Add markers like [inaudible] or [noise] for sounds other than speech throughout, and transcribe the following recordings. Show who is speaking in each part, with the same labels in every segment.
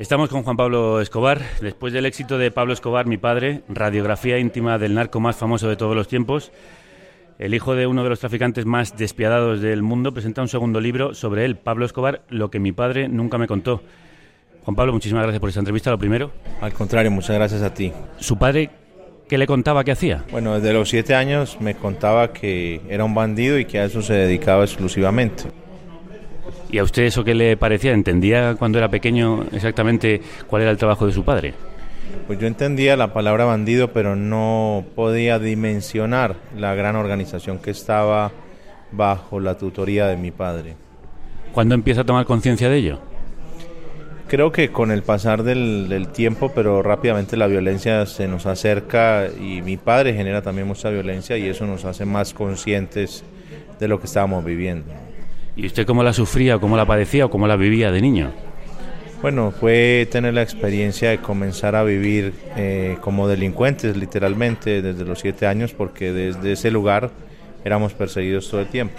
Speaker 1: Estamos con Juan Pablo Escobar. Después del éxito de Pablo Escobar, mi padre, radiografía íntima del narco más famoso de todos los tiempos, el hijo de uno de los traficantes más despiadados del mundo presenta un segundo libro sobre él, Pablo Escobar, lo que mi padre nunca me contó. Juan Pablo, muchísimas gracias por esta entrevista, lo primero.
Speaker 2: Al contrario, muchas gracias a ti.
Speaker 1: ¿Su padre qué le contaba que hacía?
Speaker 2: Bueno, desde los siete años me contaba que era un bandido y que a eso se dedicaba exclusivamente.
Speaker 1: ¿Y a usted eso qué le parecía? ¿Entendía cuando era pequeño exactamente cuál era el trabajo de su padre?
Speaker 2: Pues yo entendía la palabra bandido, pero no podía dimensionar la gran organización que estaba bajo la tutoría de mi padre.
Speaker 1: ¿Cuándo empieza a tomar conciencia de ello?
Speaker 2: Creo que con el pasar del, del, tiempo, pero rápidamente la violencia se nos acerca y mi padre genera también mucha violencia y eso nos hace más conscientes de lo que estábamos viviendo.
Speaker 1: ¿Y usted cómo la sufría, cómo la padecía o cómo la vivía de niño?
Speaker 2: Bueno, fue tener la experiencia de comenzar a vivir eh, como delincuentes, literalmente, desde los siete años, porque desde ese lugar éramos perseguidos todo el tiempo.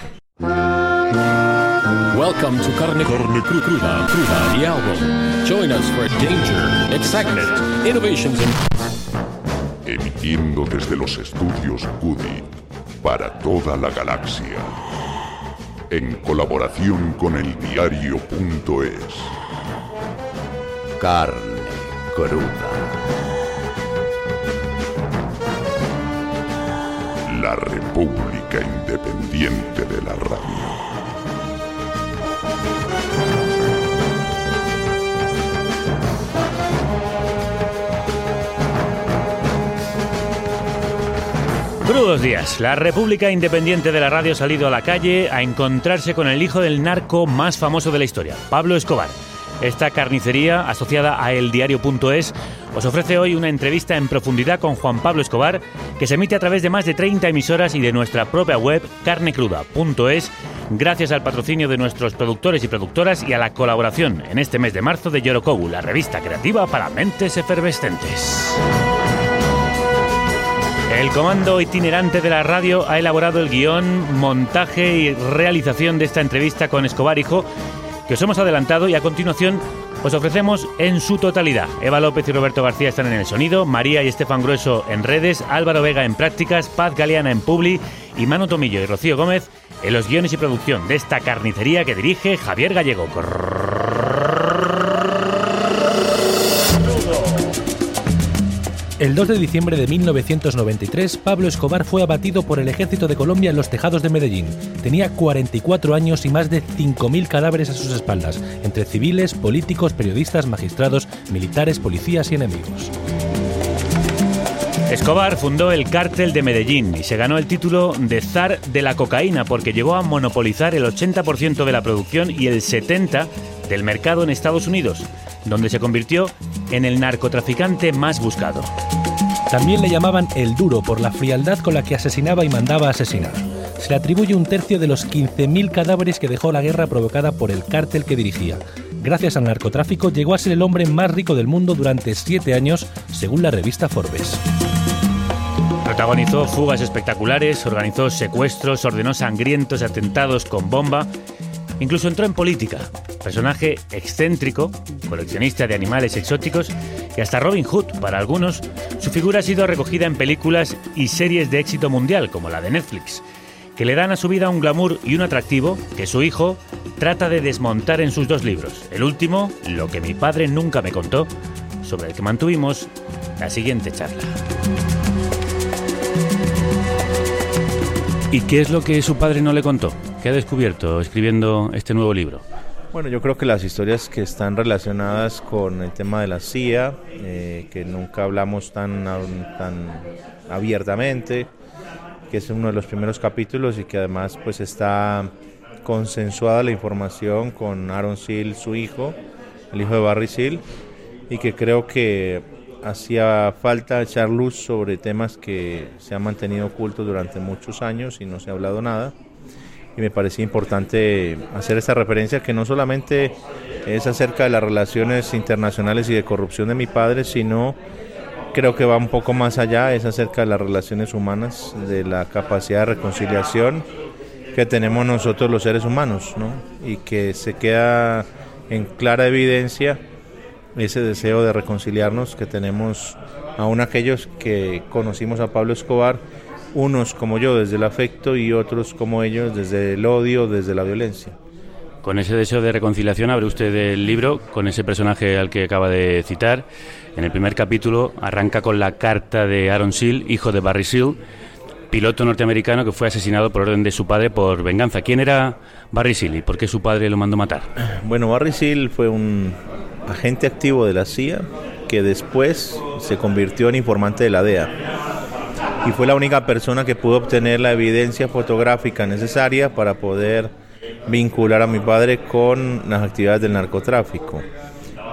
Speaker 3: Welcome to Carne, Carne Cru Cruda, Cruda, the album. Join us for danger, excitement, innovations and...
Speaker 4: Emitiendo desde los estudios Goody para toda la galaxia en colaboración con el diario.es.
Speaker 5: Carne cruda.
Speaker 4: La República Independiente de la Radio.
Speaker 1: Crudos días. La República Independiente de la Radio ha salido a la calle a encontrarse con el hijo del narco más famoso de la historia, Pablo Escobar. Esta carnicería, asociada a eldiario.es, os ofrece hoy una entrevista en profundidad con Juan Pablo Escobar, que se emite a través de más de 30 emisoras y de nuestra propia web, carnecruda.es, gracias al patrocinio de nuestros productores y productoras y a la colaboración en este mes de marzo de Yorokobu, la revista creativa para mentes efervescentes. El comando itinerante de la radio ha elaborado el guion, montaje y realización de esta entrevista con Escobar Hijo, que os hemos adelantado y a continuación os ofrecemos en su totalidad. Eva López y Roberto García están en el sonido, María y Estefan Grueso en redes, Álvaro Vega en prácticas, Paz Galeana en publi y Manu Tomillo y Rocío Gómez en los guiones y producción de esta carnicería que dirige Javier Gallego.
Speaker 6: El 2 de diciembre de 1993, Pablo Escobar fue abatido por el ejército de Colombia en los tejados de Medellín. Tenía 44 años y más de 5.000 cadáveres a sus espaldas, entre civiles, políticos, periodistas, magistrados, militares, policías y enemigos.
Speaker 1: Escobar fundó el cártel de Medellín y se ganó el título de zar de la cocaína porque llegó a monopolizar el 80% de la producción y el 70% del mercado en Estados Unidos, donde se convirtió en el narcotraficante más buscado.
Speaker 6: También le llamaban el duro por la frialdad con la que asesinaba y mandaba asesinar. Se le atribuye un tercio de los 15.000 cadáveres que dejó la guerra provocada por el cártel que dirigía. Gracias al narcotráfico llegó a ser el hombre más rico del mundo durante siete años, según la revista Forbes.
Speaker 1: Protagonizó fugas espectaculares, organizó secuestros, ordenó sangrientos atentados con bomba, incluso entró en política. Personaje excéntrico, coleccionista de animales exóticos y hasta Robin Hood para algunos, su figura ha sido recogida en películas y series de éxito mundial como la de Netflix, que le dan a su vida un glamour y un atractivo que su hijo trata de desmontar en sus dos libros. El último, Lo que mi padre nunca me contó, sobre el que mantuvimos la siguiente charla. ¿Y qué es lo que su padre no le contó? ¿Qué ha descubierto escribiendo este nuevo libro?
Speaker 2: Bueno, yo creo que las historias que están relacionadas con el tema de la CIA, eh, que nunca hablamos tan, tan abiertamente, que es uno de los primeros capítulos y que además pues está consensuada la información con Aaron Seal, su hijo, el hijo de Barry Seal, y que creo que hacía falta echar luz sobre temas que se han mantenido ocultos durante muchos años y no se ha hablado nada. Y me parecía importante hacer esta referencia que no solamente es acerca de las relaciones internacionales y de corrupción de mi padre, sino creo que va un poco más allá, es acerca de las relaciones humanas, de la capacidad de reconciliación que tenemos nosotros los seres humanos, ¿no? Y que se queda en clara evidencia ese deseo de reconciliarnos que tenemos aún aquellos que conocimos a Pablo Escobar, unos como yo desde el afecto y otros como ellos desde el odio, desde la violencia.
Speaker 1: Con ese deseo de reconciliación abre usted el libro con ese personaje al que acaba de citar. En el primer capítulo arranca con la carta de Aaron Seal, hijo de Barry Seal, piloto norteamericano que fue asesinado por orden de su padre por venganza. ¿Quién era Barry Seal y por qué su padre lo mandó matar?
Speaker 2: Bueno, Barry Seal fue un agente activo de la CIA que después se convirtió en informante de la DEA y fue la única persona que pudo obtener la evidencia fotográfica necesaria para poder vincular a mi padre con las actividades del narcotráfico.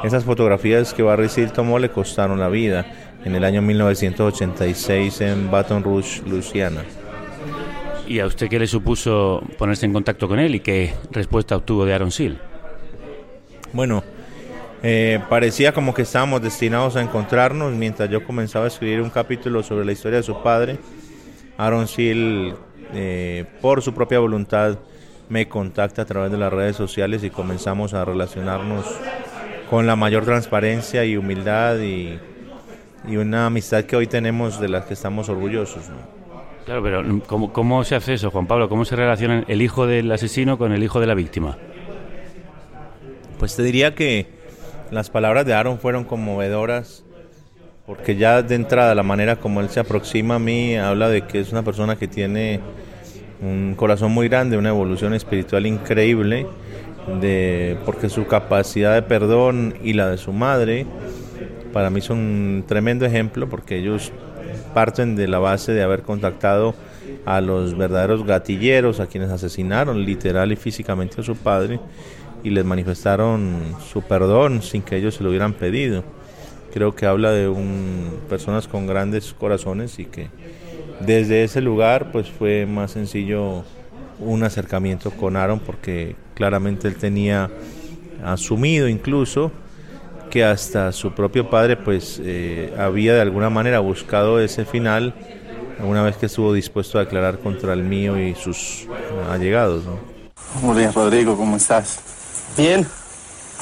Speaker 2: Esas fotografías que Barry Seal tomó le costaron la vida en el año 1986 en Baton Rouge, Luisiana.
Speaker 1: ¿Y a usted qué le supuso ponerse en contacto con él y qué respuesta obtuvo de Aaron Seal?
Speaker 2: Bueno, eh, parecía como que estábamos destinados a encontrarnos mientras yo comenzaba a escribir un capítulo sobre la historia de su padre. Aaron Seal, eh, por su propia voluntad, me contacta a través de las redes sociales y comenzamos a relacionarnos con la mayor transparencia y humildad y, y una amistad que hoy tenemos de las que estamos orgullosos.
Speaker 1: Claro, pero ¿cómo, ¿cómo se hace eso, Juan Pablo? ¿Cómo se relaciona el hijo del asesino con el hijo de la víctima?
Speaker 2: Pues te diría que las palabras de Aaron fueron conmovedoras porque ya de entrada la manera como él se aproxima a mí habla de que es una persona que tiene un corazón muy grande, una evolución espiritual increíble, de, porque su capacidad de perdón y la de su madre para mí son un tremendo ejemplo porque ellos parten de la base de haber contactado a los verdaderos gatilleros, a quienes asesinaron literal y físicamente a su padre y les manifestaron su perdón sin que ellos se lo hubieran pedido. Creo que habla de un, personas con grandes corazones y que desde ese lugar pues fue más sencillo un acercamiento con Aaron porque claramente él tenía asumido incluso que hasta su propio padre pues eh, había de alguna manera buscado ese final una vez que estuvo dispuesto a declarar contra el mío y sus allegados.
Speaker 7: Muy bien, Rodrigo, ¿cómo estás?
Speaker 8: Bien.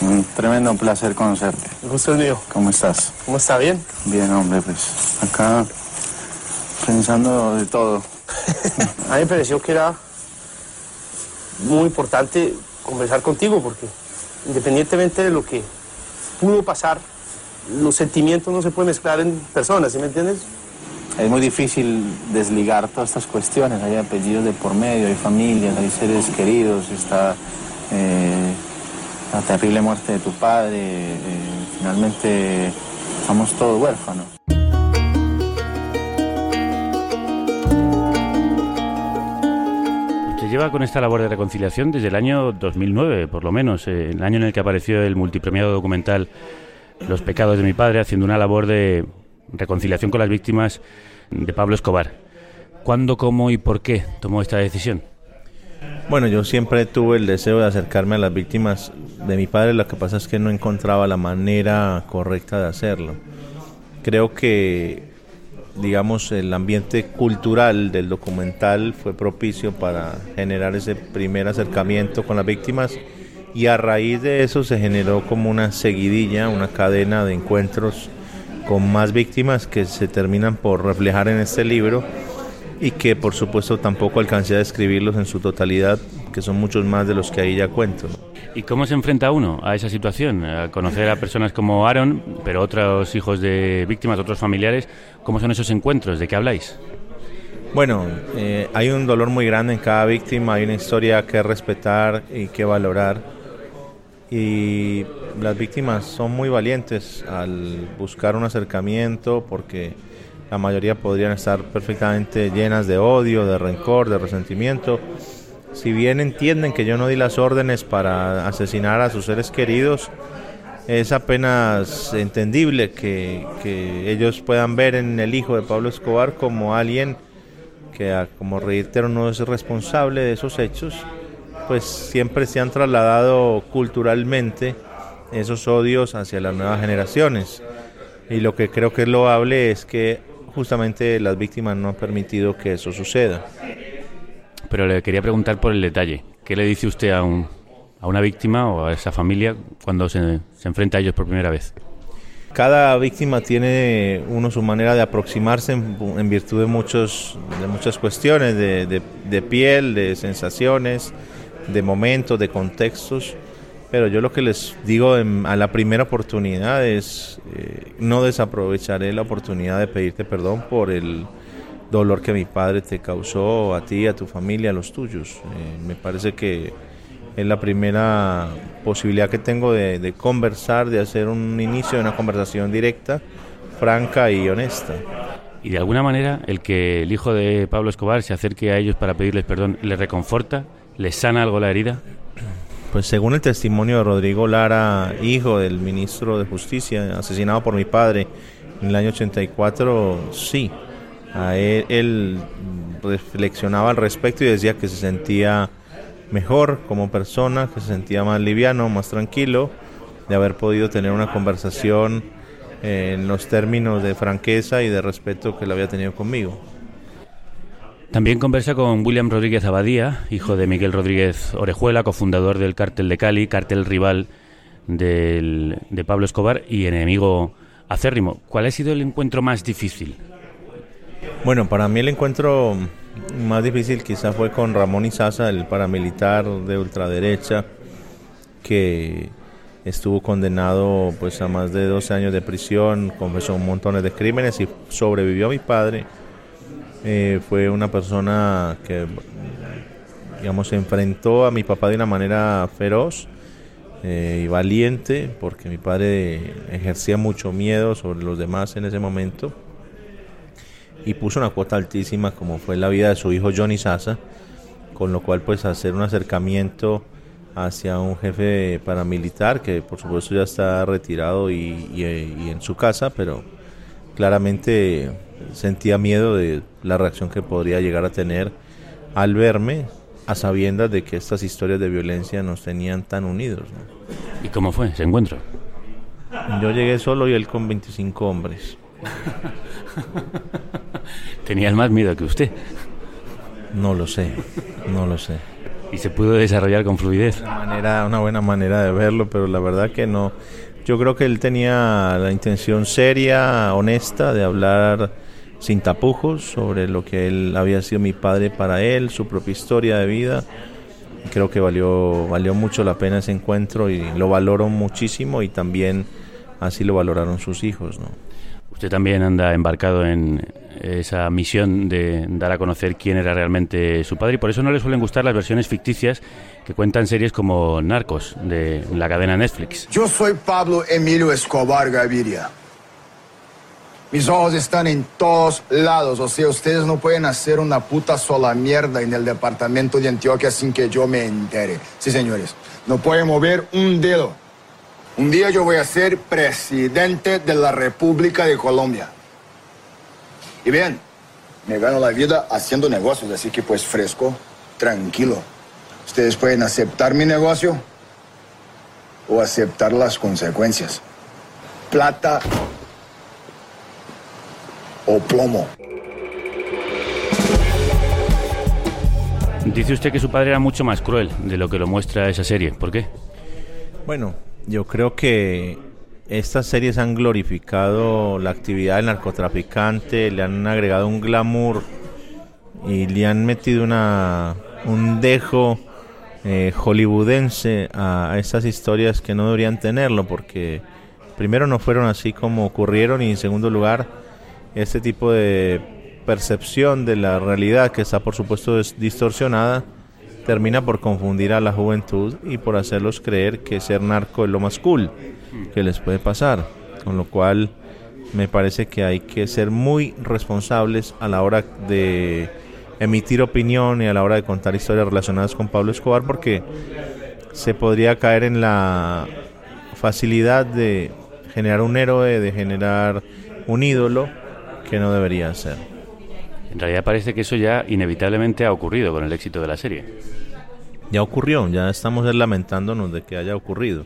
Speaker 7: Un tremendo placer conocerte.
Speaker 8: El gusto es mío.
Speaker 7: ¿Cómo estás?
Speaker 8: ¿Cómo está? ¿Bien?
Speaker 7: Bien, hombre, pues acá pensando de todo. [laughs]
Speaker 8: a mí me pareció que era muy importante conversar contigo porque independientemente de lo que pudo pasar, los sentimientos no se pueden mezclar en personas, ¿sí me entiendes?
Speaker 7: Es muy difícil desligar todas estas cuestiones. Hay apellidos de por medio, hay familias, hay seres queridos, está eh, la terrible muerte de tu padre. Eh, finalmente estamos todos huérfanos.
Speaker 1: Usted lleva con esta labor de reconciliación desde el año 2009, por lo menos, eh, el año en el que apareció el multipremiado documental Los pecados de mi padre, haciendo una labor de reconciliación con las víctimas de Pablo Escobar. ¿Cuándo, cómo y por qué tomó esta decisión?
Speaker 2: Bueno, yo siempre tuve el deseo de acercarme a las víctimas de mi padre, lo que pasa es que no encontraba la manera correcta de hacerlo. Creo que, digamos, el ambiente cultural del documental fue propicio para generar ese primer acercamiento con las víctimas y a raíz de eso se generó como una seguidilla, una cadena de encuentros con más víctimas que se terminan por reflejar en este libro y que por supuesto tampoco alcancé a describirlos en su totalidad, que son muchos más de los que ahí ya cuento.
Speaker 1: ¿Y cómo se enfrenta uno a esa situación? A conocer a personas como Aaron, pero otros hijos de víctimas, otros familiares, ¿cómo son esos encuentros? ¿De qué habláis?
Speaker 2: Bueno, eh, hay un dolor muy grande en cada víctima, hay una historia que respetar y que valorar. Y las víctimas son muy valientes al buscar un acercamiento porque la mayoría podrían estar perfectamente llenas de odio, de rencor, de resentimiento. Si bien entienden que yo no di las órdenes para asesinar a sus seres queridos, es apenas entendible que, que ellos puedan ver en el hijo de Pablo Escobar como alguien que, como reitero, no es responsable de esos hechos, pues siempre se han trasladado culturalmente esos odios hacia las nuevas generaciones. Y lo que creo que es loable es que justamente las víctimas no han permitido que eso suceda.
Speaker 1: Pero le quería preguntar por el detalle. ¿Qué le dice usted a un, a una víctima o a esa familia cuando se, se enfrenta a ellos por primera vez?
Speaker 2: Cada víctima tiene uno su manera de aproximarse en, virtud de, muchos, de muchas cuestiones, de, de, piel, de sensaciones, de momentos, de contextos. Pero yo lo que les digo a la primera oportunidad es, eh, no desaprovecharé la oportunidad de pedirte perdón por el dolor que mi padre te causó a ti, a tu familia, a los tuyos. Eh, me parece que es la primera posibilidad que tengo de, conversar, de hacer un inicio de una conversación directa, franca y honesta.
Speaker 1: Y de alguna manera el que el hijo de Pablo Escobar se acerque a ellos para pedirles perdón, ¿les reconforta? ¿Les sana algo la herida?
Speaker 2: Pues según el testimonio de Rodrigo Lara, hijo del ministro de Justicia, asesinado por mi padre en el año 84, sí. A él, él reflexionaba al respecto y decía que se sentía mejor como persona, que se sentía más liviano, más tranquilo, de haber podido tener una conversación en los términos de franqueza y de respeto que él había tenido conmigo.
Speaker 1: También conversa con William Rodríguez Abadía, hijo de Miguel Rodríguez Orejuela, cofundador del Cártel de Cali, cártel rival del, de Pablo Escobar y enemigo acérrimo. ¿Cuál ha sido el encuentro más difícil?
Speaker 2: Bueno, para mí el encuentro más difícil quizá fue con Ramón Izaza, el paramilitar de ultraderecha, que estuvo condenado pues a más de 12 años de prisión, confesó un montón de crímenes y sobrevivió a mi padre. Eh, fue una persona que digamos se enfrentó a mi papá de una manera feroz eh, y valiente porque mi padre ejercía mucho miedo sobre los demás en ese momento y puso una cuota altísima como fue la vida de su hijo Johnny Sasa, con lo cual pues hacer un acercamiento hacia un jefe paramilitar que por supuesto ya está retirado y, en su casa, pero claramente sentía miedo de la reacción que podría llegar a tener al verme a sabiendas de que estas historias de violencia nos tenían tan unidos.
Speaker 1: ¿Y cómo fue ese encuentro?
Speaker 2: Yo llegué solo y él con 25 hombres. [laughs]
Speaker 1: Tenías más miedo que usted.
Speaker 2: No lo sé, no lo sé.
Speaker 1: ¿Y se pudo desarrollar con fluidez?
Speaker 2: Una, manera, una buena manera de verlo, pero la verdad que no. Yo creo que él tenía la intención seria, honesta, de hablar sin tapujos sobre lo que él había sido mi padre para él, su propia historia de vida. Creo que valió, valió mucho la pena ese encuentro y lo valoro muchísimo y también así lo valoraron sus hijos. ¿no?
Speaker 1: Usted también anda embarcado en esa misión de dar a conocer quién era realmente su padre y por eso no le suelen gustar las versiones ficticias que cuentan series como Narcos de la cadena Netflix.
Speaker 9: Yo soy Pablo Emilio Escobar Gaviria. Mis ojos están en todos lados, o sea, ustedes no pueden hacer una puta sola mierda en el departamento de Antioquia sin que yo me entere. Sí, señores, no pueden mover un dedo. Un día yo voy a ser presidente de la República de Colombia. Y bien, me gano la vida haciendo negocios, así que pues fresco, tranquilo. Ustedes pueden aceptar mi negocio o aceptar las consecuencias. Plata o plomo.
Speaker 1: Dice usted que su padre era mucho más cruel de lo que lo muestra esa serie. ¿Por qué?
Speaker 2: Bueno, yo creo que estas series han glorificado la actividad del narcotraficante, le han agregado un glamour y le han metido una, un dejo eh, hollywoodense a, a estas historias que no deberían tenerlo, porque primero no fueron así como ocurrieron y en segundo lugar este tipo de percepción de la realidad que está por supuesto distorsionada termina por confundir a la juventud y por hacerlos creer que ser narco es lo más cool que les puede pasar. Con lo cual me parece que hay que ser muy responsables a la hora de emitir opinión y a la hora de contar historias relacionadas con Pablo Escobar porque se podría caer en la facilidad de generar un héroe, de generar un ídolo que no debería ser.
Speaker 1: En realidad parece que eso ya inevitablemente ha ocurrido con el éxito de la serie.
Speaker 2: Ya ocurrió, ya estamos lamentándonos de que haya ocurrido.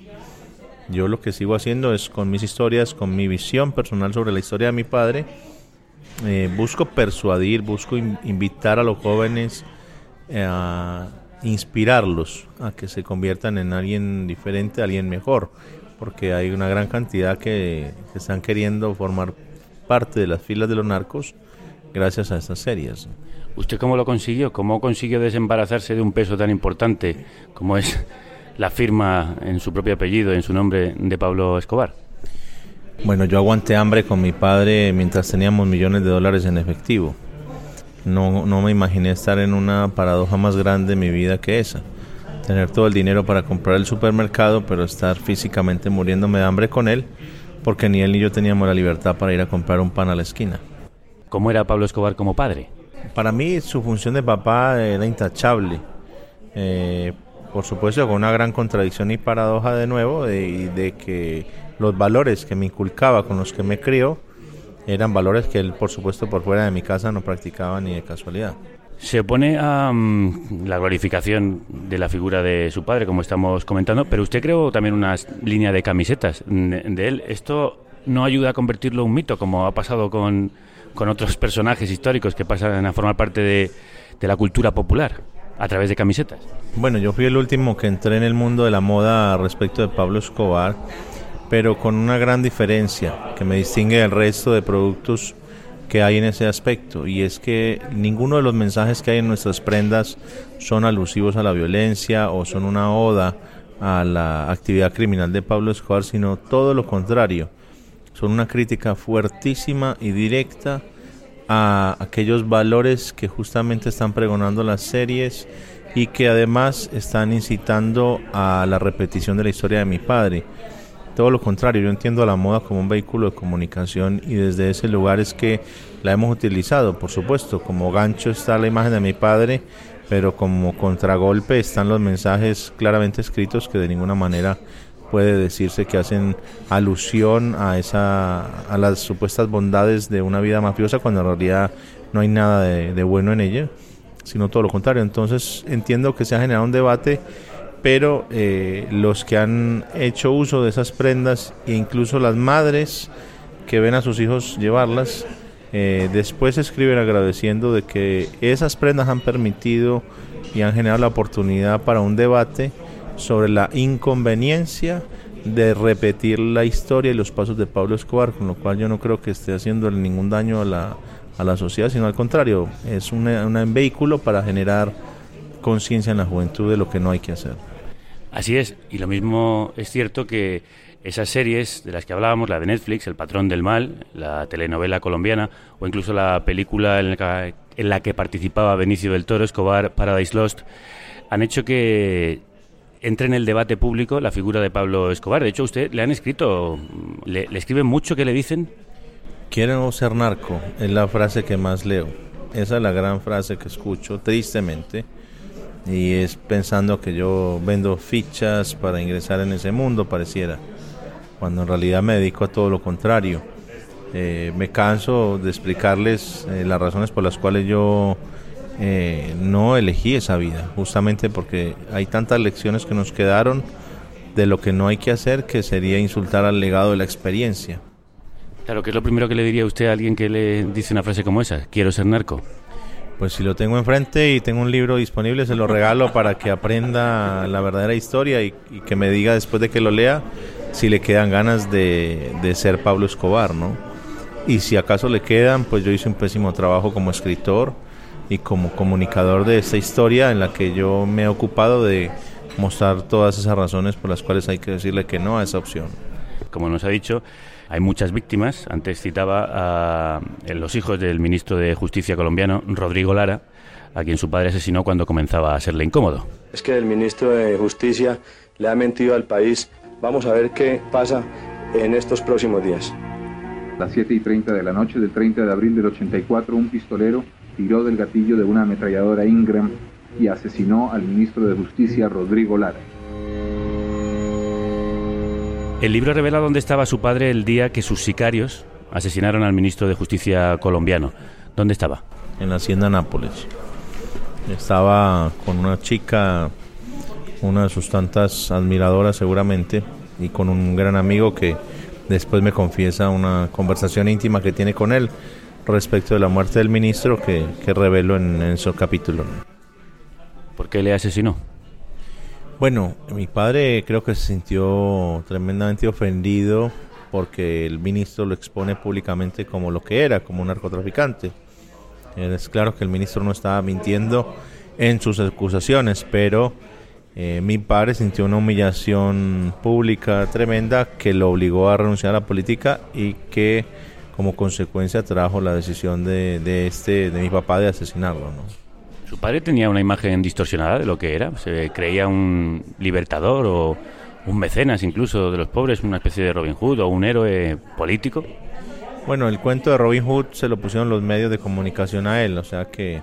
Speaker 2: Yo lo que sigo haciendo es con mis historias, con mi visión personal sobre la historia de mi padre, eh, busco persuadir, busco invitar a los jóvenes eh, a inspirarlos a que se conviertan en alguien diferente, alguien mejor, porque hay una gran cantidad que, que están queriendo formar parte de las filas de los narcos gracias a estas series.
Speaker 1: ¿Usted cómo lo consiguió? ¿Cómo consiguió desembarazarse de un peso tan importante como es la firma en su propio apellido, en su nombre de Pablo Escobar?
Speaker 2: Bueno, yo aguanté hambre con mi padre mientras teníamos millones de dólares en efectivo. No, no me imaginé estar en una paradoja más grande en mi vida que esa. Tener todo el dinero para comprar el supermercado, pero estar físicamente muriéndome de hambre con él, porque ni él ni yo teníamos la libertad para ir a comprar un pan a la esquina.
Speaker 1: ¿Cómo era Pablo Escobar como padre?
Speaker 2: Para mí su función de papá era intachable. Eh, por supuesto con una gran contradicción y paradoja de nuevo de, de que los valores que me inculcaba, con los que me crió, eran valores que él, por supuesto, por fuera de mi casa no practicaba ni de casualidad.
Speaker 1: Se opone a mm, la glorificación de la figura de su padre, como estamos comentando, pero usted creó también una línea de camisetas de, de él. ¿Esto no ayuda a convertirlo en un mito, como ha pasado con, con otros personajes históricos que pasan a formar parte de, de la cultura popular? a través de camisetas.
Speaker 2: Bueno, yo fui el último que entré en el mundo de la moda respecto de Pablo Escobar, pero con una gran diferencia que me distingue del resto de productos que hay en ese aspecto y es que ninguno de los mensajes que hay en nuestras prendas son alusivos a la violencia o son una oda a la actividad criminal de Pablo Escobar, sino todo lo contrario. Son una crítica fuertísima y directa a aquellos valores que justamente están pregonando las series y que además están incitando a la repetición de la historia de mi padre. Todo lo contrario, yo entiendo a la moda como un vehículo de comunicación y desde ese lugar es que la hemos utilizado, por supuesto, como gancho está la imagen de mi padre, pero como contragolpe están los mensajes claramente escritos que de ninguna manera puede decirse que hacen alusión a esa a las supuestas bondades de una vida mafiosa cuando en realidad no hay nada de, de, bueno en ella sino todo lo contrario. Entonces entiendo que se ha generado un debate pero eh, los que han hecho uso de esas prendas e incluso las madres que ven a sus hijos llevarlas eh, después escriben agradeciendo de que esas prendas han permitido y han generado la oportunidad para un debate sobre la inconveniencia de repetir la historia y los pasos de Pablo Escobar, con lo cual yo no creo que esté haciendo ningún daño a la, a la sociedad, sino al contrario, es un vehículo para generar conciencia en la juventud de lo que no hay que hacer.
Speaker 1: Así es, y lo mismo es cierto que esas series de las que hablábamos, la de Netflix, El Patrón del Mal, la telenovela colombiana o incluso la película en la que, en la que participaba Benicio del Toro, Escobar, Paradise Lost, han hecho que entre en el debate público la figura de Pablo Escobar. De hecho, usted le han escrito, le, le escriben mucho, ¿qué le dicen?
Speaker 2: Quiero ser narco, es la frase que más leo. Esa es la gran frase que escucho, tristemente. Y es pensando que yo vendo fichas para ingresar en ese mundo, pareciera. Cuando en realidad me dedico a todo lo contrario. Eh, me canso de explicarles eh, las razones por las cuales yo eh, no elegí esa vida, justamente porque hay tantas lecciones que nos quedaron de lo que no hay que hacer que sería insultar al legado de la experiencia.
Speaker 1: Claro, ¿qué es lo primero que le diría usted a alguien que le dice una frase como esa? Quiero ser narco.
Speaker 2: Pues si lo tengo enfrente y tengo un libro disponible, se lo regalo para que aprenda la verdadera historia y, y que me diga después de que lo lea si le quedan ganas de, de ser Pablo Escobar, ¿no? Y si acaso le quedan, pues yo hice un pésimo trabajo como escritor y como comunicador de esta historia en la que yo me he ocupado de mostrar todas esas razones por las cuales hay que decirle que no a esa opción.
Speaker 1: Como nos ha dicho, hay muchas víctimas. Antes citaba a los hijos del ministro de Justicia colombiano, Rodrigo Lara, a quien su padre asesinó cuando comenzaba a serle incómodo.
Speaker 10: Es que el ministro de Justicia le ha mentido al país. Vamos a ver qué pasa en estos próximos días.
Speaker 11: A las 7 y 30 de la noche del 30 de abril del 84, un pistolero tiró del gatillo de una ametralladora Ingram y asesinó al ministro de Justicia Rodrigo Lara.
Speaker 1: El libro revela dónde estaba su padre el día que sus sicarios asesinaron al ministro de Justicia colombiano. ¿Dónde estaba?
Speaker 2: En la hacienda Nápoles. Estaba con una chica, una de sus tantas admiradoras seguramente, y con un gran amigo que después me confiesa una conversación íntima que tiene con él respecto de la muerte del ministro que, que reveló en, en su capítulo.
Speaker 1: qué le asesinó?
Speaker 2: Bueno, mi padre creo que se sintió tremendamente ofendido porque el ministro lo expone públicamente como lo que era, como un narcotraficante. Es claro que el ministro no estaba mintiendo en sus acusaciones, pero eh, mi padre sintió una humillación pública tremenda que lo obligó a renunciar a la política y que como consecuencia trajo la decisión de, este de mi papá de asesinarlo.
Speaker 1: Su padre tenía una imagen distorsionada de lo que era, se creía un libertador o un mecenas incluso de los pobres, una especie de Robin Hood o un héroe político.
Speaker 2: Bueno, el cuento de Robin Hood se lo pusieron los medios de comunicación a él, o sea que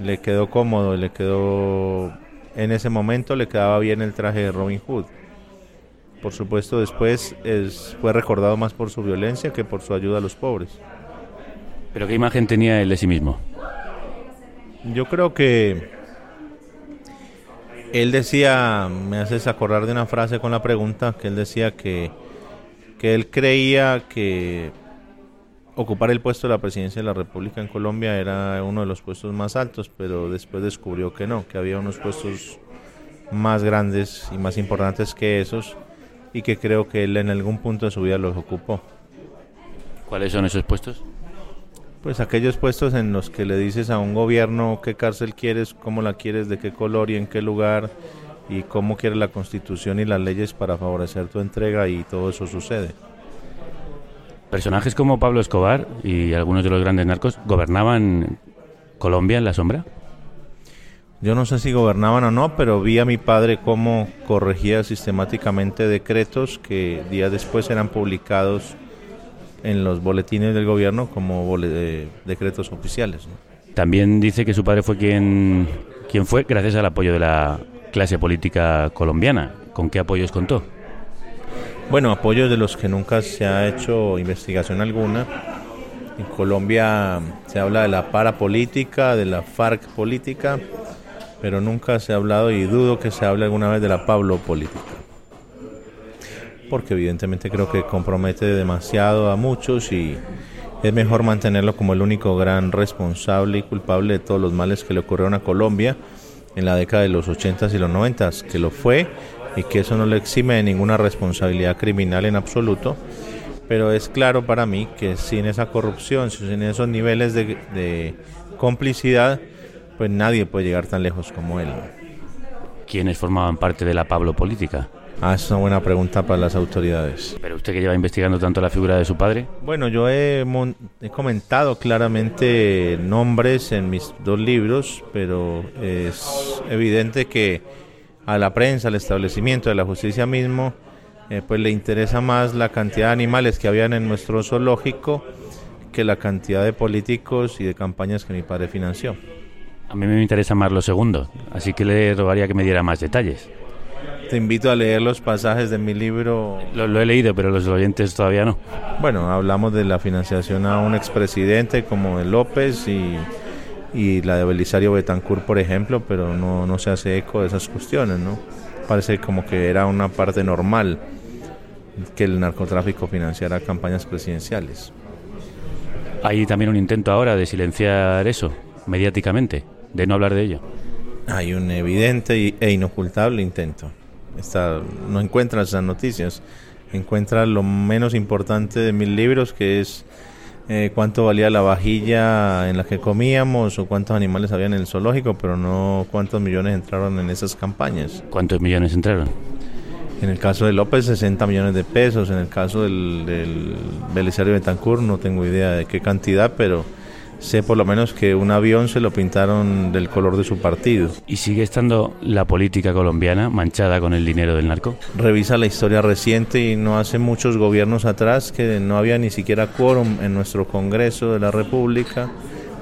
Speaker 2: le quedó cómodo, le quedó en ese momento le quedaba bien el traje de Robin Hood. Por supuesto, después es, fue recordado más por su violencia que por su ayuda a los pobres.
Speaker 1: ¿Pero qué imagen tenía él de sí mismo?
Speaker 2: Yo creo que él decía, me haces acordar de una frase con la pregunta, que él decía que, que él creía que ocupar el puesto de la presidencia de la República en Colombia era uno de los puestos más altos, pero después descubrió que no, que había unos puestos más grandes y más importantes que esos y que creo que él en algún punto de su vida los ocupó.
Speaker 1: ¿Cuáles son esos puestos?
Speaker 2: Pues aquellos puestos en los que le dices a un gobierno qué cárcel quieres, cómo la quieres, de qué color y en qué lugar y cómo quiere la constitución y las leyes para favorecer tu entrega y todo eso sucede.
Speaker 1: Personajes como Pablo Escobar y algunos de los grandes narcos gobernaban Colombia en la sombra.
Speaker 2: Yo no sé si gobernaban o no, pero vi a mi padre cómo corregía sistemáticamente decretos que días después eran publicados en los boletines del gobierno como eh, decretos oficiales.
Speaker 1: También dice que su padre fue quien, quien fue gracias al apoyo de la clase política colombiana. ¿Con qué apoyos contó?
Speaker 2: Bueno, apoyo de los que nunca se ha hecho investigación alguna. En Colombia se habla de la parapolítica, de la FARC política, pero nunca se ha hablado y dudo que se hable alguna vez de la Pablo política. Porque evidentemente creo que compromete demasiado a muchos y es mejor mantenerlo como el único gran responsable y culpable de todos los males que le ocurrieron a Colombia en la década de los 80s y los 90s, que lo fue y que eso no le exime de ninguna responsabilidad criminal en absoluto, pero es claro para mí que sin esa corrupción, sin esos niveles de, complicidad, pues nadie puede llegar tan lejos como él.
Speaker 1: ¿Quiénes formaban parte de la Pablo política?
Speaker 2: Ah, es una buena pregunta para las autoridades.
Speaker 1: ¿Pero usted que lleva investigando tanto la figura de su padre?
Speaker 2: Bueno, yo he, he, comentado claramente nombres en mis dos libros, pero es evidente que a la prensa, al establecimiento de la justicia mismo, eh, pues le interesa más la cantidad de animales que habían en nuestro zoológico que la cantidad de políticos y de campañas que mi padre financió.
Speaker 1: A mí me interesa más lo segundo, así que le rogaría que me diera más detalles.
Speaker 2: Te invito a leer los pasajes de mi libro.
Speaker 1: Lo, lo, he leído, pero los oyentes todavía no.
Speaker 2: Bueno, hablamos de la financiación a un expresidente como el López y y la de Belisario Betancourt, por ejemplo, pero no, no se hace eco de esas cuestiones, ¿no? Parece como que era una parte normal que el narcotráfico financiara campañas presidenciales.
Speaker 1: Hay también un intento ahora de silenciar eso mediáticamente, de no hablar de ello.
Speaker 2: Hay un evidente e inocultable intento. Está, no encuentras esas noticias, encuentras lo menos importante de mis libros, que es eh, cuánto valía la vajilla en la que comíamos o cuántos animales había en el zoológico, pero no cuántos millones entraron en esas campañas.
Speaker 1: ¿Cuántos millones entraron?
Speaker 2: En el caso de López, 60 millones de pesos. En el caso del, del Belisario Betancourt, no tengo idea de qué cantidad, pero sé por lo menos que un avión se lo pintaron del color de su partido.
Speaker 1: ¿Y sigue estando la política colombiana manchada con el dinero del narco?
Speaker 2: Revisa la historia reciente y no hace muchos gobiernos atrás que no había ni siquiera quórum en nuestro Congreso de la República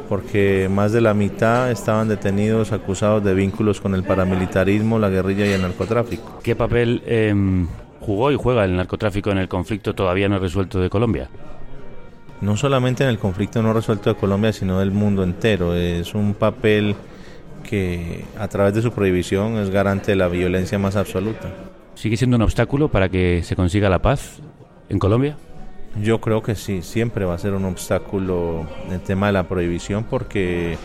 Speaker 2: porque más de la mitad estaban detenidos acusados de vínculos con el paramilitarismo, la guerrilla y el narcotráfico.
Speaker 1: ¿Qué papel em, jugó y juega el narcotráfico en el conflicto todavía no resuelto de Colombia?
Speaker 2: No solamente en el conflicto no resuelto de Colombia, sino del mundo entero. Es un papel que a través de su prohibición es garante de la violencia más absoluta.
Speaker 1: ¿Sigue siendo un obstáculo para que se consiga la paz en Colombia?
Speaker 2: Yo creo que sí, siempre va a ser un obstáculo el tema de la prohibición porque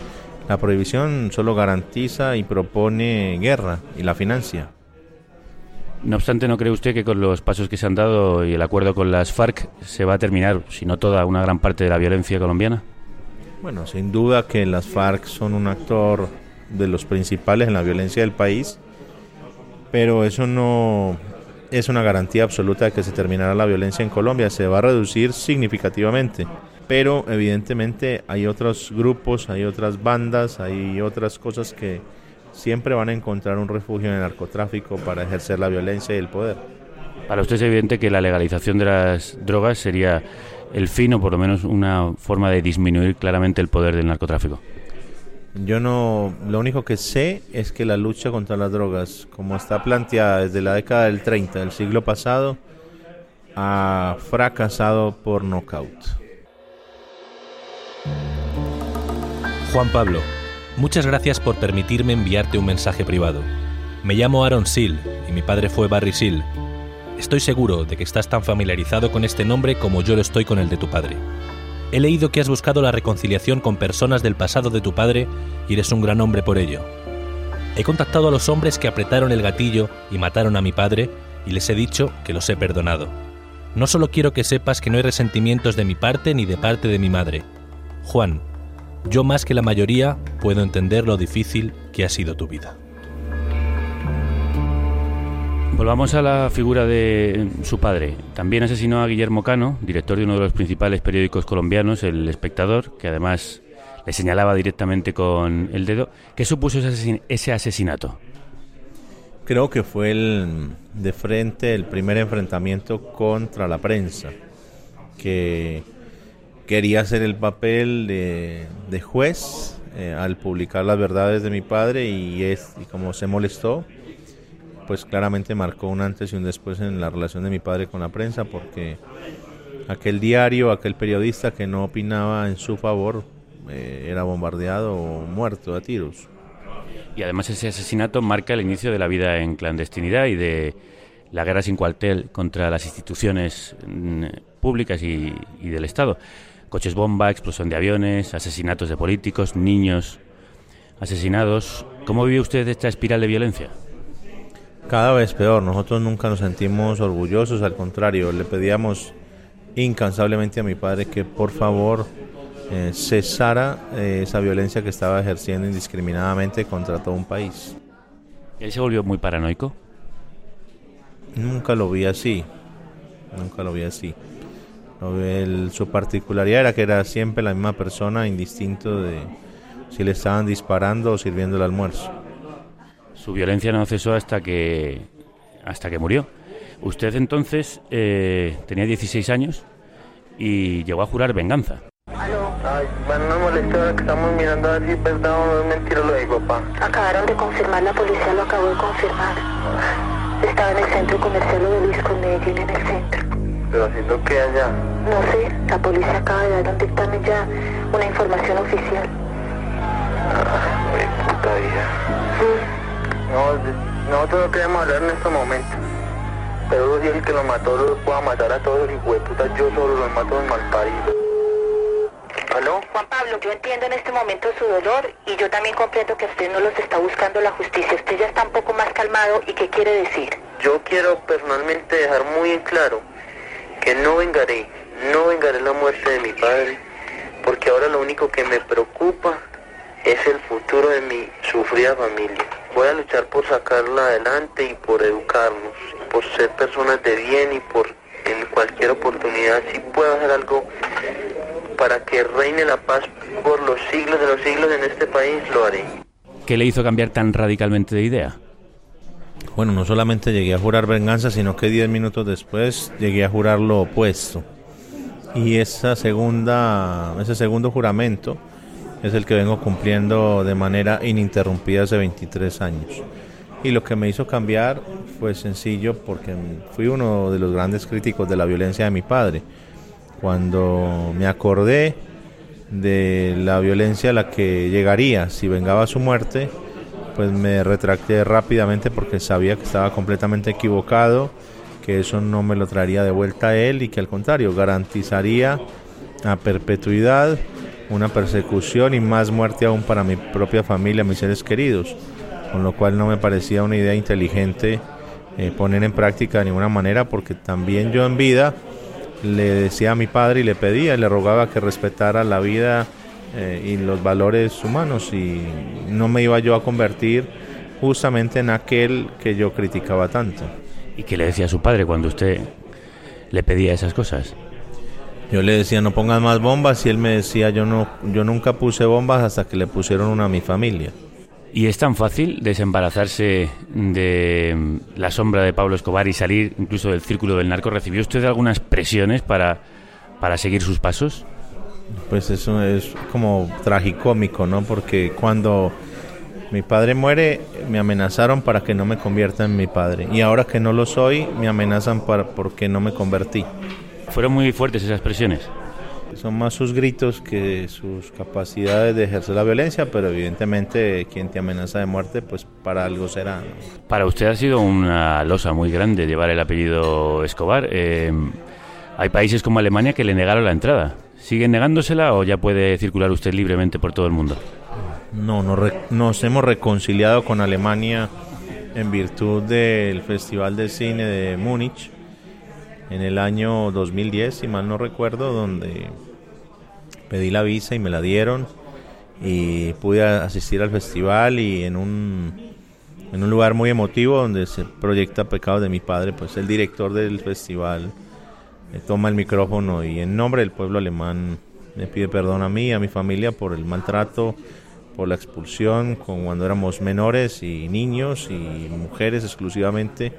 Speaker 2: La prohibición solo garantiza y propone guerra y la financia.
Speaker 1: No obstante, ¿no cree usted que con los pasos que se han dado y el acuerdo con las FARC se va a terminar, si no toda, una gran parte de la violencia colombiana?
Speaker 2: Bueno, sin duda que las FARC son un actor de los principales en la violencia del país, pero eso no es una garantía absoluta de que se terminará la violencia en Colombia. Se va a reducir significativamente, pero evidentemente hay otros grupos, hay otras bandas, hay otras cosas que siempre van a encontrar un refugio en el narcotráfico para ejercer la violencia y el poder.
Speaker 1: Para usted es evidente que la legalización de las drogas sería el fin o por lo menos una forma de disminuir claramente el poder del narcotráfico.
Speaker 2: Yo no, lo único que sé es que la lucha contra las drogas, como está planteada desde la década del 30 del siglo pasado, ha fracasado por nocaut.
Speaker 6: Juan Pablo, muchas gracias por permitirme enviarte un mensaje privado. Me llamo Aaron Seal y mi padre fue Barry Seal. Estoy seguro de que estás tan familiarizado con este nombre como yo lo estoy con el de tu padre. He leído que has buscado la reconciliación con personas del pasado de tu padre y eres un gran hombre por ello. He contactado a los hombres que apretaron el gatillo y mataron a mi padre y les he dicho que los he perdonado. No solo quiero que sepas que no hay resentimientos de mi parte ni de parte de mi madre. Juan, yo más que la mayoría puedo entender lo difícil que ha sido tu vida.
Speaker 1: Volvamos a la figura de su padre. También asesinó a Guillermo Cano, director de uno de los principales periódicos colombianos, El Espectador, que además le señalaba directamente con el dedo. ¿Qué supuso ese asesinato?
Speaker 2: Creo que fue el de frente el primer enfrentamiento contra la prensa, que quería hacer el papel de, juez eh, al publicar las verdades de mi padre y, es, y como se molestó, pues claramente marcó un antes y un después en la relación de mi padre con la prensa, porque aquel diario, aquel periodista que no opinaba en su favor, eh, era bombardeado o muerto a tiros.
Speaker 1: Y además ese asesinato marca el inicio de la vida en clandestinidad y de la guerra sin cuartel contra las instituciones mm, públicas y, y del Estado. Coches bomba, explosión de aviones, asesinatos de políticos, niños asesinados. ¿Cómo vive usted esta espiral de violencia?
Speaker 2: Cada vez peor, nosotros nunca nos sentimos orgullosos, al contrario, le pedíamos incansablemente a mi padre que por favor eh, cesara eh, esa violencia que estaba ejerciendo indiscriminadamente contra todo un país.
Speaker 1: ¿Él se volvió muy paranoico?
Speaker 2: Nunca lo vi así, nunca lo vi así. Su particularidad era que era siempre la misma persona, indistinto de si le estaban disparando o sirviendo el almuerzo.
Speaker 1: Su violencia no cesó hasta que, hasta que murió. Usted entonces eh, tenía 16 años y llegó a jurar venganza.
Speaker 12: Ay, bueno, no molesta que estamos mirando a ver si es verdad o no es mentira lo de papá.
Speaker 13: Acabaron de confirmar, la policía lo acabó de confirmar. Estaba en el centro comercial Obelisco en Medellín, en el centro.
Speaker 12: ¿Pero haciendo qué allá?
Speaker 13: No sé, la policía acaba de dar un dictamen ya, una información oficial.
Speaker 12: Ah, puta vida.
Speaker 13: Sí.
Speaker 12: No, nosotros no queremos hablar en este momento. Pero si el que lo mató lo pueda matar a todos los puta, yo solo los mato en malparido.
Speaker 13: ¿Aló? Juan Pablo, yo entiendo en este momento su dolor y yo también comprendo que usted no los está buscando la justicia. Usted ya está un poco más calmado y ¿qué quiere decir?
Speaker 12: Yo quiero personalmente dejar muy en claro que no vengaré, no vengaré la muerte de mi padre, porque ahora lo único que me preocupa es el futuro de mi sufrida familia. Voy a luchar por sacarla adelante y por educarnos, por ser personas de bien y por en cualquier oportunidad si puedo hacer algo para que reine la paz por los siglos de los siglos en este país, lo haré.
Speaker 1: ¿Qué le hizo cambiar tan radicalmente de idea?
Speaker 2: Bueno, no solamente llegué a jurar venganza, sino que diez minutos después llegué a jurar lo opuesto. Y esa segunda, ese segundo juramento es el que vengo cumpliendo de manera ininterrumpida hace 23 años. Y lo que me hizo cambiar fue sencillo porque fui uno de los grandes críticos de la violencia de mi padre. Cuando me acordé de la violencia a la que llegaría si vengaba su muerte, pues me retracté rápidamente porque sabía que estaba completamente equivocado, que eso no me lo traería de vuelta a él y que al contrario garantizaría a perpetuidad una persecución y más muerte aún para mi propia familia, mis seres queridos, con lo cual no me parecía una idea inteligente eh, poner en práctica de ninguna manera, porque también yo en vida le decía a mi padre y le pedía, le rogaba que respetara la vida eh, y los valores humanos y no me iba yo a convertir justamente en aquel que yo criticaba tanto.
Speaker 1: ¿Y qué le decía a su padre cuando usted le pedía esas cosas?
Speaker 2: Yo le decía no pongas más bombas y él me decía yo no yo nunca puse bombas hasta que le pusieron una a mi familia.
Speaker 1: ¿Y es tan fácil desembarazarse de la sombra de Pablo Escobar y salir incluso del círculo del narco? ¿Recibió usted algunas presiones para, para seguir sus pasos?
Speaker 2: Pues eso es como tragicómico, ¿no? Porque cuando mi padre muere, me amenazaron para que no me convierta en mi padre. Y ahora que no lo soy, me amenazan para, porque no me convertí.
Speaker 1: ¿Fueron muy fuertes esas presiones?
Speaker 2: Son más sus gritos que sus capacidades de ejercer la violencia, pero evidentemente quien te amenaza de muerte, pues para algo será.
Speaker 1: Para usted ha sido una losa muy grande llevar el apellido Escobar. Eh, hay países como Alemania que le negaron la entrada. ¿Siguen negándosela o ya puede circular usted libremente por todo el mundo?
Speaker 2: No, nos hemos reconciliado con Alemania en virtud del Festival de Cine de Múnich en el año 2010, si mal no recuerdo, donde pedí la visa y me la dieron y pude asistir al festival y en un, en un lugar muy emotivo donde se proyecta Pecados de mi padre, pues el director del festival toma el micrófono y en nombre del pueblo alemán me pide perdón a mí a mi familia por el maltrato, por la expulsión cuando éramos menores y niños y mujeres exclusivamente,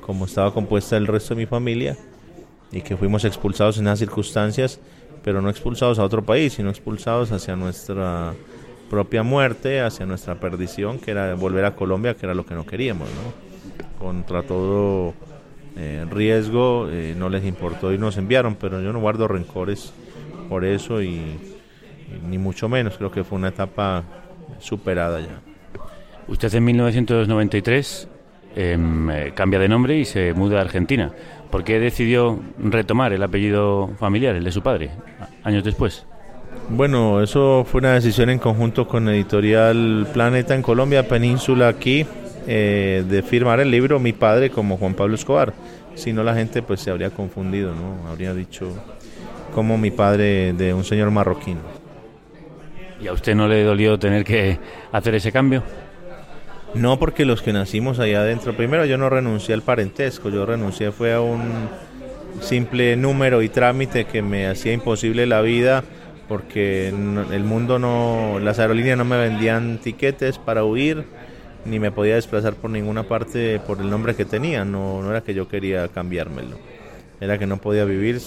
Speaker 2: como estaba compuesta el resto de mi familia y que fuimos expulsados en esas circunstancias, pero no expulsados a otro país, sino expulsados hacia nuestra propia muerte, hacia nuestra perdición, que era volver a Colombia, que era lo que no queríamos, ¿no? Contra todo eh, riesgo, eh, no les importó y nos enviaron, pero yo no guardo rencores por eso y, ni mucho menos, creo que fue una etapa superada ya.
Speaker 1: Usted en 1993 em, eh, cambia de nombre y se muda a Argentina. ¿Por qué decidió retomar el apellido familiar, el de su padre, años después?
Speaker 2: Bueno, eso fue una decisión en conjunto con Editorial Planeta en Colombia, Península aquí, eh, de firmar el libro Mi padre como Juan Pablo Escobar. Si no, la gente pues se habría confundido, ¿no? Habría dicho como mi padre de un señor marroquino.
Speaker 1: ¿Y a usted no le dolió tener que hacer ese cambio?
Speaker 2: No, porque los que nacimos allá adentro, primero yo no renuncié al parentesco, yo renuncié fue a un simple número y trámite que me hacía imposible la vida porque el mundo no, las aerolíneas no me vendían tiquetes para huir ni me podía desplazar por ninguna parte por el nombre que tenía, no, no era que yo quería cambiármelo, era que no podía vivir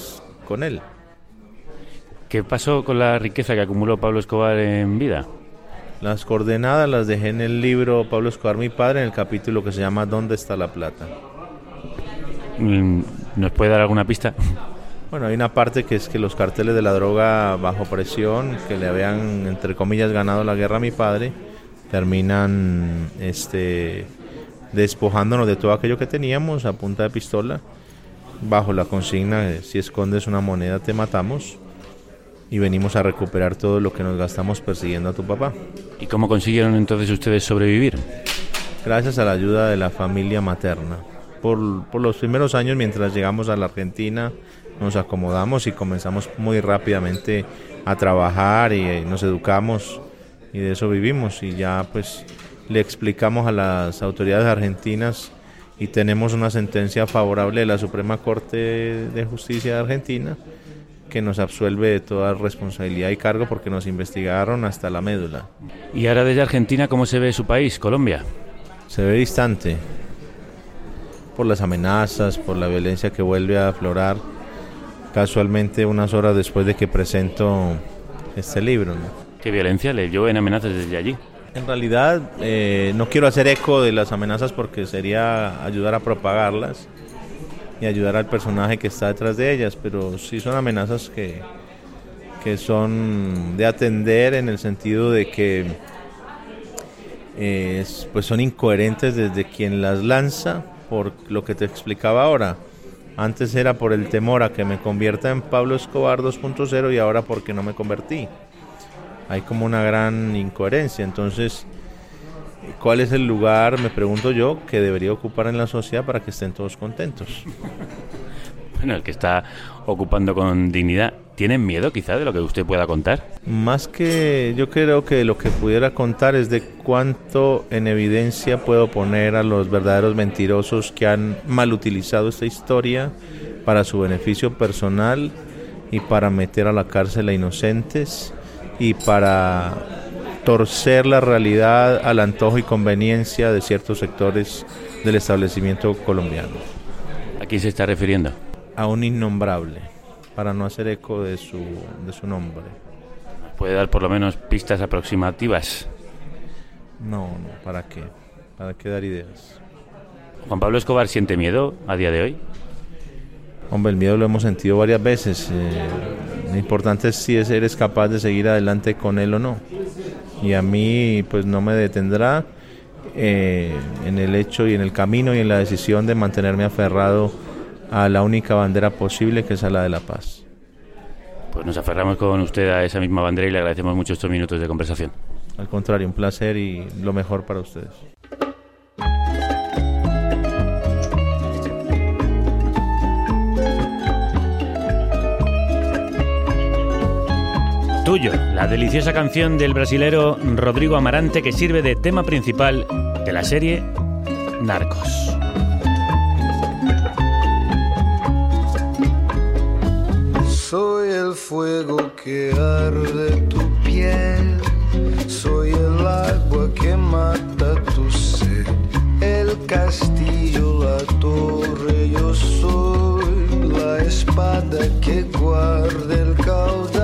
Speaker 2: con él.
Speaker 1: ¿Qué pasó con la riqueza que acumuló Pablo Escobar en vida?
Speaker 2: Las coordenadas las dejé en el libro Pablo Escobar, mi padre, en el capítulo que se llama ¿Dónde está la plata?
Speaker 1: Mm, ¿Nos puede dar alguna pista?
Speaker 2: Bueno, hay una parte que es que los carteles de la droga bajo presión, que le habían, entre comillas, ganado la guerra a mi padre, terminan este, despojándonos de todo aquello que teníamos a punta de pistola, bajo la consigna de si escondes una moneda te matamos y venimos a recuperar todo lo que nos gastamos persiguiendo a tu papá.
Speaker 1: ¿Y cómo consiguieron entonces ustedes sobrevivir?
Speaker 2: Gracias a la ayuda de la familia materna. Por, por los primeros años, mientras llegamos a la Argentina, nos acomodamos y comenzamos muy rápidamente a trabajar y, y nos educamos y de eso vivimos y ya pues le explicamos a las autoridades argentinas y tenemos una sentencia favorable de la Suprema Corte de Justicia de Argentina que nos absuelve de toda responsabilidad y cargo porque nos investigaron hasta la médula.
Speaker 1: ¿Y ahora desde Argentina cómo se ve su país, Colombia?
Speaker 2: Se ve distante por las amenazas, por la violencia que vuelve a aflorar casualmente unas horas después de que presento este libro.
Speaker 1: ¿Qué violencia le en amenazas desde allí?
Speaker 2: En realidad eh, no quiero hacer eco de las amenazas porque sería ayudar a propagarlas y ayudar al personaje que está detrás de ellas, pero sí son amenazas que, que son de atender en el sentido de que eh, pues son incoherentes desde quien las lanza, por lo que te explicaba ahora. Antes era por el temor a que me convierta en Pablo Escobar 2.0 y ahora porque no me convertí. Hay como una gran incoherencia. Entonces, ¿cuál es el lugar, me pregunto yo, que debería ocupar en la sociedad para que estén todos contentos? [laughs]
Speaker 1: Bueno, el que está ocupando con dignidad. ¿Tienen miedo quizá de lo que usted pueda contar?
Speaker 2: Más que yo creo que lo que pudiera contar es de cuánto en evidencia puedo poner a los verdaderos mentirosos que han mal utilizado esta historia para su beneficio personal y para meter a la cárcel a inocentes y para torcer la realidad al antojo y conveniencia de ciertos sectores del establecimiento colombiano.
Speaker 1: ¿A quién se está refiriendo?
Speaker 2: A un innombrable, para no hacer eco de su, de su nombre.
Speaker 1: ¿Puede dar por lo menos pistas aproximativas?
Speaker 2: No, no, ¿para qué? ¿Para qué dar ideas?
Speaker 1: ¿Juan Pablo Escobar siente miedo a día de hoy?
Speaker 2: Hombre, el miedo lo hemos sentido varias veces. Eh, lo importante es si eres capaz de seguir adelante con él o no. Y a mí, pues no me detendrá eh, en el hecho y en el camino y en la decisión de mantenerme aferrado a la única bandera posible, que es a la de la paz.
Speaker 1: Pues nos aferramos con usted a esa misma bandera y le agradecemos mucho estos minutos de conversación.
Speaker 2: Al contrario, un placer y lo mejor para ustedes.
Speaker 1: La deliciosa canción del brasilero Rodrigo Amarante que sirve de tema principal de la serie Narcos.
Speaker 14: Soy el fuego que arde tu piel, soy el agua que mata tu sed, el castillo, la torre, yo soy la espada que guarda el caudal,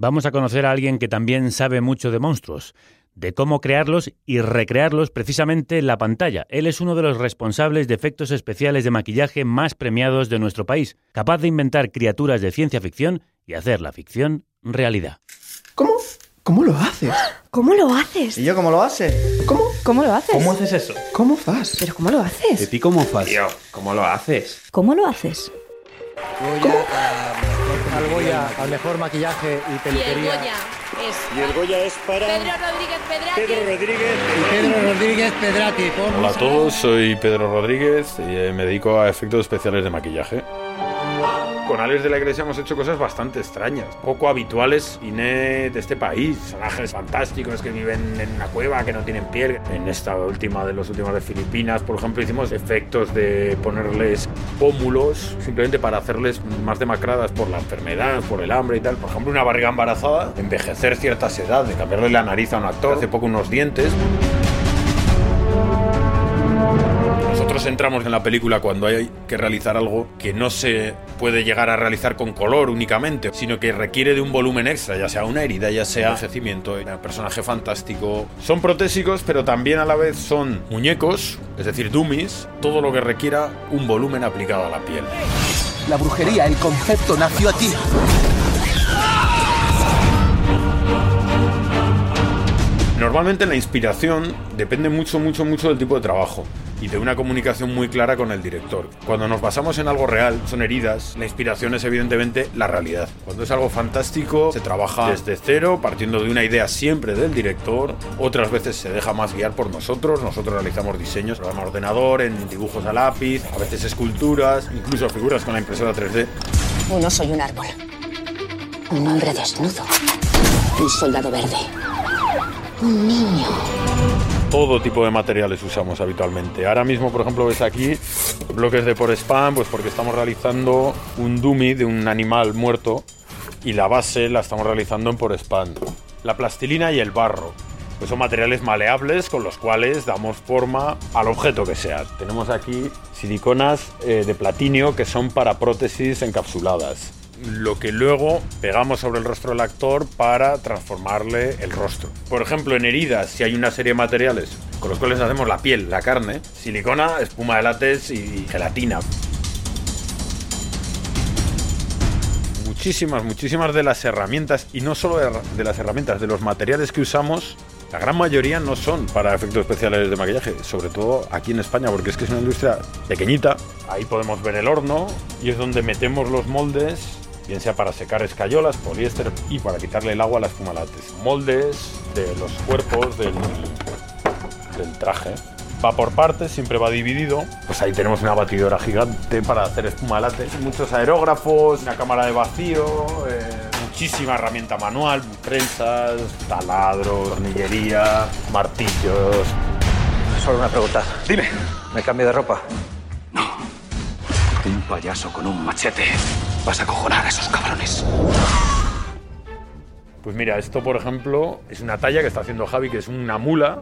Speaker 1: Vamos a conocer a alguien que también sabe mucho de monstruos, de cómo crearlos y recrearlos precisamente en la pantalla. Él es uno de los responsables de efectos especiales de maquillaje más premiados de nuestro país, capaz de inventar criaturas de ciencia ficción y hacer la ficción realidad.
Speaker 15: ¿Cómo? ¿Cómo lo haces?
Speaker 16: ¿Cómo lo haces?
Speaker 15: ¿Y yo cómo lo hace? ¿Cómo?
Speaker 16: ¿Cómo lo haces?
Speaker 15: ¿Cómo haces eso? ¿Cómo fas?
Speaker 16: ¿Pero cómo lo haces?
Speaker 15: ¿Y ti cómo fas? Tío, ¿cómo lo haces?
Speaker 16: ¿Cómo lo haces?
Speaker 17: Al Goya, al mejor maquillaje y
Speaker 18: Y el
Speaker 17: peluquería.
Speaker 18: Goya es
Speaker 17: Y el Goya es para
Speaker 18: Pedro Rodríguez Pedrati.
Speaker 17: Pedro Rodríguez. Pedro Rodríguez Pedrati.
Speaker 19: Hola a todos, soy Pedro Rodríguez y eh, me dedico a efectos especiales de maquillaje. Con Alex de la Iglesia hemos hecho cosas bastante extrañas, poco habituales y de este país. Personajes fantásticos que viven en una cueva, que no tienen piel. En esta última de los últimos de Filipinas, por ejemplo, hicimos efectos de ponerles pómulos simplemente para hacerles más demacradas por la enfermedad, por el hambre y tal. Por ejemplo, una barriga embarazada, envejecer ciertas edades, cambiarle la nariz a un actor, hace poco unos dientes. Nosotros entramos en la película cuando hay que realizar algo que no se puede llegar a realizar con color únicamente, sino que requiere de un volumen extra, ya sea una herida, ya sea envejecimiento, un personaje fantástico. Son protésicos, pero también a la vez son muñecos, es decir, dummies, todo lo que requiera un volumen aplicado a la piel.
Speaker 20: La brujería, el concepto nació aquí.
Speaker 19: Normalmente la inspiración depende mucho, mucho, mucho del tipo de trabajo y de una comunicación muy clara con el director. Cuando nos basamos en algo real, son heridas, la inspiración es evidentemente la realidad. Cuando es algo fantástico, se trabaja desde cero, partiendo de una idea siempre del director. Otras veces se deja más guiar por nosotros, nosotros realizamos diseños en ordenador, en dibujos a lápiz, a veces esculturas, incluso figuras con la impresora 3D.
Speaker 21: No soy un árbol. Un hombre desnudo. Un soldado verde. Un niño.
Speaker 19: Todo tipo de materiales usamos habitualmente. Ahora mismo, por ejemplo, ves aquí Bloques de por spam, pues porque estamos realizando un dummy de un animal muerto y la base la estamos realizando en por spam. La plastilina y el barro. Pues son materiales maleables con los cuales damos forma al objeto que sea. Tenemos aquí siliconas eh, de platinio que son para prótesis encapsuladas. Lo que luego pegamos sobre el rostro del actor para transformarle el rostro. Por ejemplo, en heridas, si hay una serie de materiales con los cuales hacemos la piel, la carne, silicona, espuma de látex y gelatina. muchísimas, muchísimas de las herramientas, y no solo de, las herramientas, de los materiales que usamos, la gran mayoría no son para efectos especiales de maquillaje, sobre todo aquí en España, porque es que es una industria pequeñita. Ahí podemos ver el horno y es donde metemos los moldes, bien sea para secar escayolas, poliéster y para quitarle el agua a la espuma látex. Moldes de los cuerpos del, del traje. Va por partes, siempre va dividido. Pues ahí tenemos una batidora gigante para hacer espuma látex, muchos aerógrafos, una cámara de vacío, eh, muchísima herramienta manual, prensas, taladros, tornillería, martillos.
Speaker 22: Solo una pregunta.
Speaker 15: Dime.
Speaker 22: ¿Me cambio de ropa?
Speaker 15: Un payaso con un machete. Vas a cojonar a esos cabrones.
Speaker 19: Pues mira, esto por ejemplo es una talla que está haciendo Javi, que es una mula.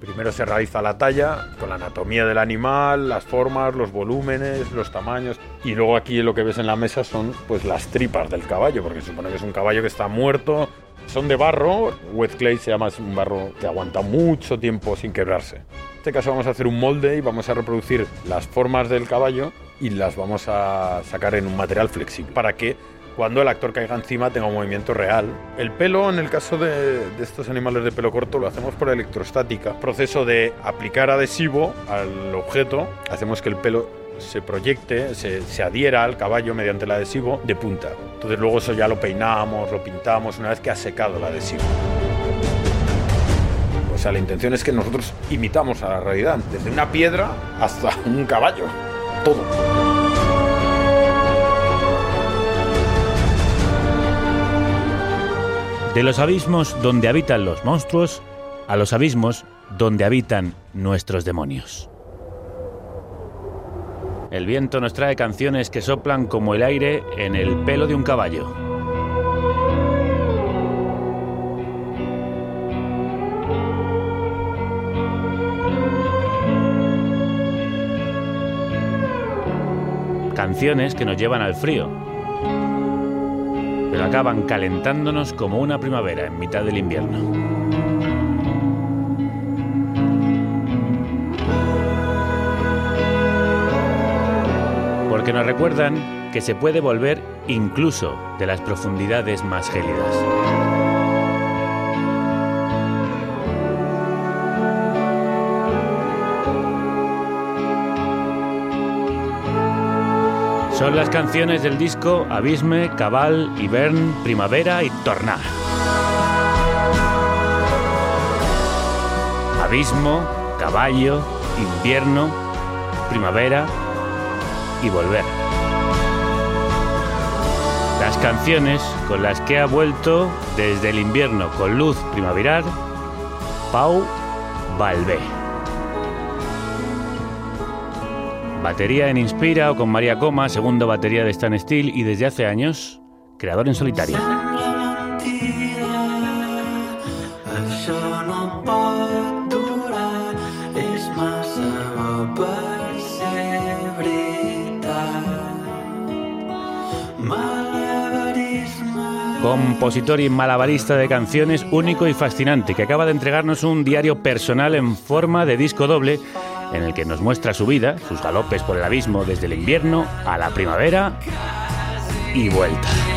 Speaker 19: Primero se realiza la talla con la anatomía del animal, las formas, los volúmenes, los tamaños. Y luego aquí lo que ves en la mesa son pues las tripas del caballo, porque se supone que es un caballo que está muerto. Son de barro, wet clay se llama, es un barro que aguanta mucho tiempo sin quebrarse. En este caso vamos a hacer un molde y vamos a reproducir las formas del caballo y las vamos a sacar en un material flexible para que cuando el actor caiga encima tenga un movimiento real. El pelo, en el caso de, estos animales de pelo corto, lo hacemos por electrostática. Proceso de aplicar adhesivo al objeto, hacemos que el pelo se proyecte, se, se, adhiera al caballo mediante el adhesivo de punta. Entonces luego eso ya lo peinamos, lo pintamos una vez que ha secado el adhesivo. O sea, la intención es que nosotros imitamos a la realidad, desde una piedra hasta un caballo,
Speaker 1: De los abismos donde habitan los monstruos a los abismos donde habitan nuestros demonios. El viento nos trae canciones que soplan como el aire en el pelo de un caballo. Canciones que nos llevan al frío, pero acaban calentándonos como una primavera en mitad del invierno. Porque nos recuerdan que se puede volver incluso de las profundidades más gélidas. Son las canciones del disco Abisme, Cabal, Hibern, Primavera y Tornar. Abismo, caballo, invierno, primavera y volver. Las canciones con las que ha vuelto desde el invierno con luz primaveral Pau Balbé. Batería en Inspira o con María Coma, segunda batería de Stan Steel y desde hace años, creador en solitario. Compositor y malabarista de canciones único y fascinante, que acaba de entregarnos un diario personal en forma de disco doble en el que nos muestra su vida, sus galopes por el abismo desde el invierno a la primavera y vuelta.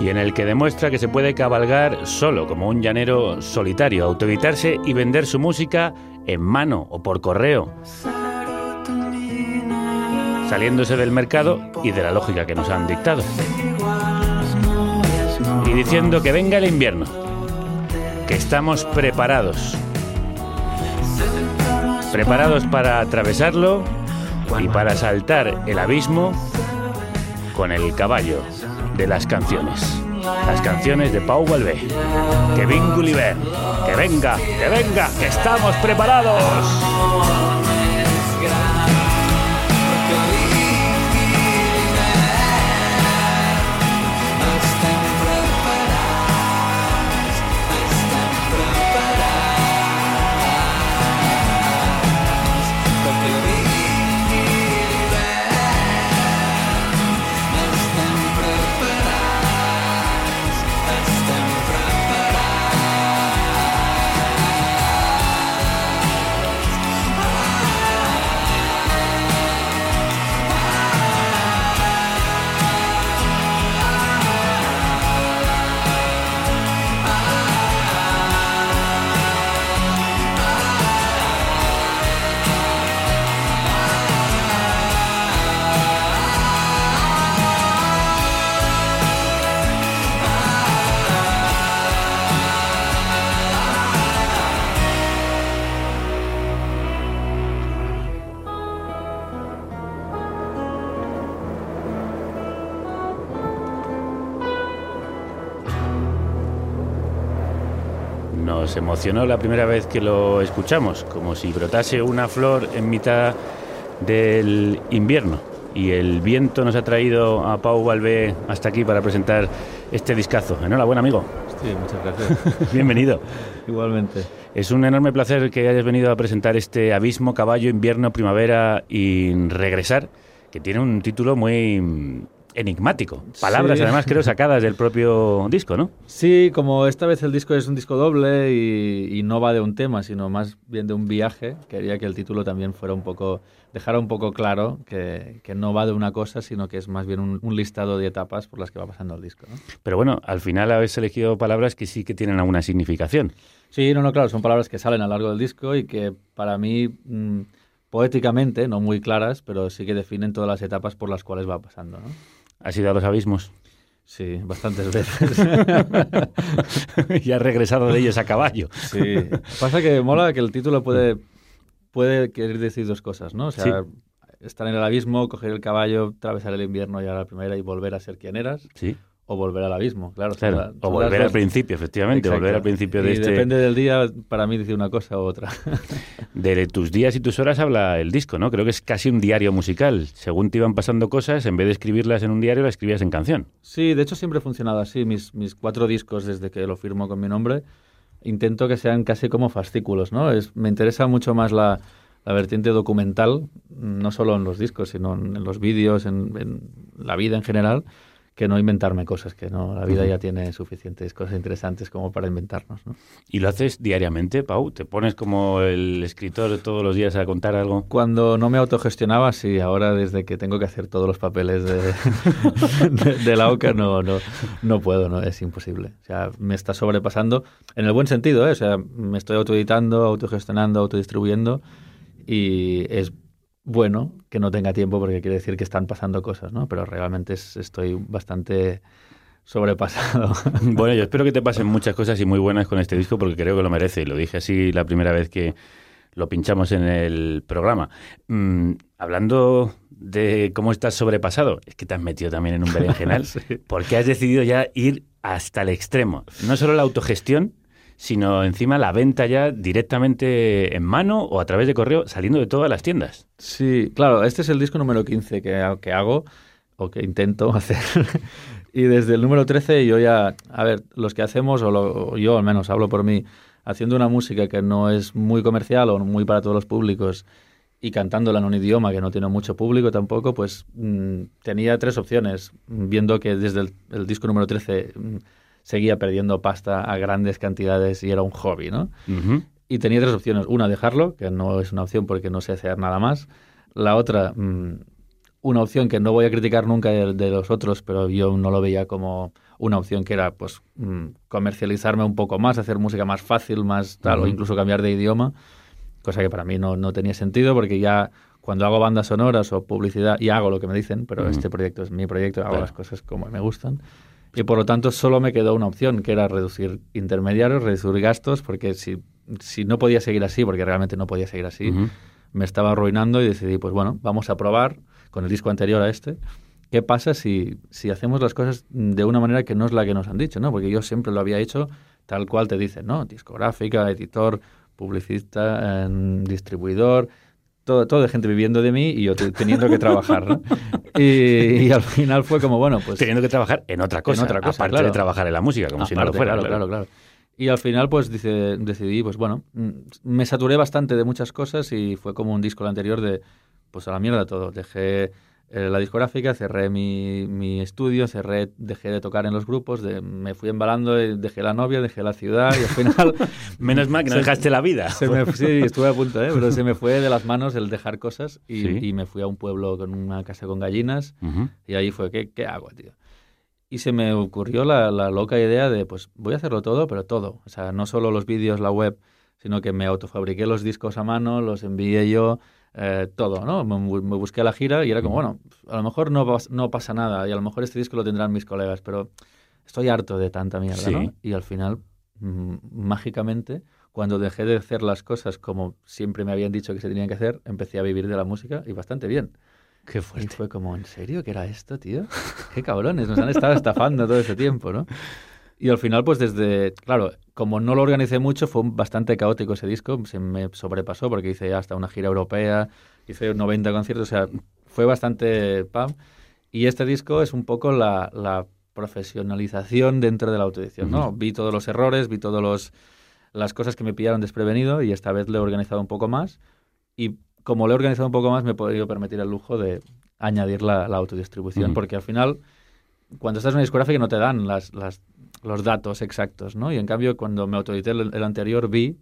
Speaker 1: Y en el que demuestra que se puede cabalgar solo como un llanero solitario, autoeditarse y vender su música en mano o por correo. saliéndose del mercado y de la lógica que nos han dictado. Y diciendo que venga el invierno, que estamos preparados. Preparados para atravesarlo y para saltar el abismo con el caballo de las canciones. Las canciones de Pau Valvé. Que Gulliver. Que venga, que venga, que estamos preparados. Nos emocionó la primera vez que lo escuchamos, como si brotase una flor en mitad del invierno. Y el viento nos ha traído a Pau Valvé hasta aquí para presentar este discazo. Enhorabuena, amigo.
Speaker 23: Sí, muchas gracias. [laughs]
Speaker 1: Bienvenido.
Speaker 23: Igualmente.
Speaker 1: Es un enorme placer que hayas venido a presentar este Abismo, Caballo, Invierno, Primavera y Regresar, que tiene un título muy enigmático. Palabras,
Speaker 23: Sí.
Speaker 1: además, creo, sacadas del propio disco, ¿no?
Speaker 23: Sí, como esta vez el disco es un disco doble y, y no va de un tema, sino más bien de un viaje, quería que el título también fuera un poco, dejara un poco claro que, que no va de una cosa, sino que es más bien un, un listado de etapas por las que va pasando el disco. ¿no?
Speaker 1: Pero bueno, al final habéis elegido palabras que sí que tienen alguna significación.
Speaker 23: Sí, no, no, claro, son palabras que salen a lo largo del disco y que para mí, mm, poéticamente, no muy claras, pero sí que definen todas las etapas por las cuales va pasando. ¿no?
Speaker 1: ¿Has ido a los abismos?
Speaker 23: Sí, bastantes veces. [laughs]
Speaker 1: y has regresado de ellos a caballo.
Speaker 23: Sí. Pasa que mola que el título puede, puede querer decir dos cosas, ¿no? O sea, estar en el abismo, coger el caballo, atravesar el invierno, llegar a la primera y volver a ser quien eras.
Speaker 1: Sí.
Speaker 23: O volver al abismo, claro.
Speaker 1: Claro,
Speaker 23: son
Speaker 1: o volver al principio, efectivamente, volver al principio de
Speaker 23: Y
Speaker 1: este-
Speaker 23: depende del día, para mí dice una cosa u otra. [laughs]
Speaker 1: De tus días y tus horas habla el disco, ¿no? Creo que es casi un diario musical. Según te iban pasando cosas, en vez de escribirlas en un diario, las escribías en canción.
Speaker 23: Sí, de hecho siempre ha funcionado así. Mis, mis cuatro discos, desde que lo firmo con mi nombre, intento que sean casi como fascículos, ¿no? Es, me interesa mucho más la, la vertiente documental, no solo en los discos, sino en, en los vídeos, en, en la vida en general, que no inventarme cosas, que no, la vida ya tiene suficientes cosas interesantes como para inventarnos, ¿no?
Speaker 1: ¿Y lo haces diariamente, Pau? ¿Te pones como el escritor todos los días a contar algo?
Speaker 23: Cuando no me autogestionaba, sí. Ahora, desde que tengo que hacer todos los papeles de, [laughs] de, de la OCA, no, no, no puedo, no, es imposible. O sea, me está sobrepasando, en el buen sentido, ¿eh? O sea, me estoy autoeditando, autogestionando, autodistribuyendo y es bueno que no tenga tiempo porque quiere decir que están pasando cosas, ¿no? Pero realmente es- estoy bastante sobrepasado. [laughs]
Speaker 1: Bueno, yo espero que te pasen [laughs] muchas cosas y muy buenas con este disco porque creo que lo merece. Lo dije así la primera vez que lo pinchamos en el programa. Mm, hablando de cómo estás sobrepasado, es que te has metido también en un berenjenal [laughs]
Speaker 23: Sí.
Speaker 1: porque has decidido ya ir hasta el extremo. No solo la autogestión, sino encima la venta ya directamente en mano o a través de correo saliendo de todas las tiendas.
Speaker 23: Sí, claro, este es el disco número 15 que, que hago o que intento [laughs] hacer. y desde el número 13 yo ya, a ver, los que hacemos, o, yo al menos hablo por mí, haciendo una música que no es muy comercial o muy para todos los públicos y cantándola en un idioma que no tiene mucho público tampoco, pues mm, tenía tres opciones, viendo que desde el, disco número 13 mm, seguía perdiendo pasta a grandes cantidades y era un hobby, ¿no?
Speaker 1: Ujú.
Speaker 23: Y tenía tres opciones. Una, dejarlo, que no es una opción porque no sé hacer nada más. La otra, mm, una opción que no voy a criticar nunca de, de los otros, pero yo no lo veía como una opción que era pues mm, comercializarme un poco más, hacer música más fácil, más tal, o
Speaker 1: Ujú.
Speaker 23: incluso cambiar de idioma, cosa que para mí no, no tenía sentido porque ya cuando hago bandas sonoras o publicidad, y hago lo que me dicen, pero
Speaker 1: Ujú.
Speaker 23: este proyecto es mi proyecto, hago
Speaker 1: Claro.
Speaker 23: las cosas como me gustan. Y por lo tanto solo me quedó una opción, que era reducir intermediarios, reducir gastos, porque si, si no podía seguir así, porque realmente no podía seguir así, me estaba arruinando y decidí, pues bueno, vamos a probar con el disco anterior a este. ¿Qué pasa si, si hacemos las cosas de una manera que no es la que nos han dicho? ¿no? Porque yo siempre lo había hecho tal cual te dicen, ¿no? Discográfica, editor, publicista, em, distribuidor, todo, todo de gente viviendo de mí y yo te- teniendo que trabajar, ¿no? Y, y al final fue como, bueno, pues...
Speaker 1: Teniendo que trabajar en otra cosa,
Speaker 23: otra cosa,
Speaker 1: aparte
Speaker 23: claro.
Speaker 1: de trabajar en la música, como si no lo fuera.
Speaker 23: Claro, claro, claro. Y al final, pues dice, decidí, pues bueno, mm, me saturé bastante de muchas cosas y fue como un disco el anterior de, pues a la mierda todo. Dejé eh, la discográfica, cerré mi, mi estudio, cerré, dejé de tocar en los grupos, de- me fui embalando, y dejé la novia, dejé la ciudad y al final... [laughs]
Speaker 1: Menos mal que no dejaste la vida.
Speaker 23: se me- sí, estuve a punto, ¿eh? pero se me fue de las manos el dejar cosas y,
Speaker 1: Sí.
Speaker 23: y me fui a un pueblo con una casa con gallinas y ahí fue, ¿qué, qué hago, tío? Y se me ocurrió la, la loca idea de, pues voy a hacerlo todo, pero todo. O sea, no solo los vídeos, la web, sino que me autofabriqué los discos a mano, los envié yo, eh, todo, ¿no? Me, me busqué la gira y era como, bueno, a lo mejor no, no pasa nada y a lo mejor este disco lo tendrán mis colegas, pero estoy harto de tanta mierda,
Speaker 1: Sí.
Speaker 23: ¿no? Y al final, mm, mágicamente, cuando dejé de hacer las cosas como siempre me habían dicho que se tenían que hacer, empecé a vivir de la música y bastante bien.
Speaker 1: Qué
Speaker 23: Y
Speaker 1: fuerte.
Speaker 23: fue como, ¿en serio? ¿Qué era esto, tío? Qué cabrones, nos han estado estafando todo ese tiempo, ¿no? [laughs] Y al final, pues desde, claro, como no lo organicé mucho, fue bastante caótico ese disco, se me sobrepasó porque hice hasta una gira europea, hice 90 conciertos, o sea, fue bastante pam. Y este disco es un poco la, la profesionalización dentro de la autoedición, ¿no?
Speaker 1: Ujú.
Speaker 23: Vi todos los errores, vi todos los las cosas que me pillaron desprevenido y esta vez lo he organizado un poco más y como lo he organizado un poco más me he podido permitir el lujo de añadir la, la autodistribución
Speaker 1: Ujú.
Speaker 23: porque al final cuando estás en una discográfica no te dan las, las- los datos exactos, ¿no? Y en cambio cuando me autoedité el, el anterior vi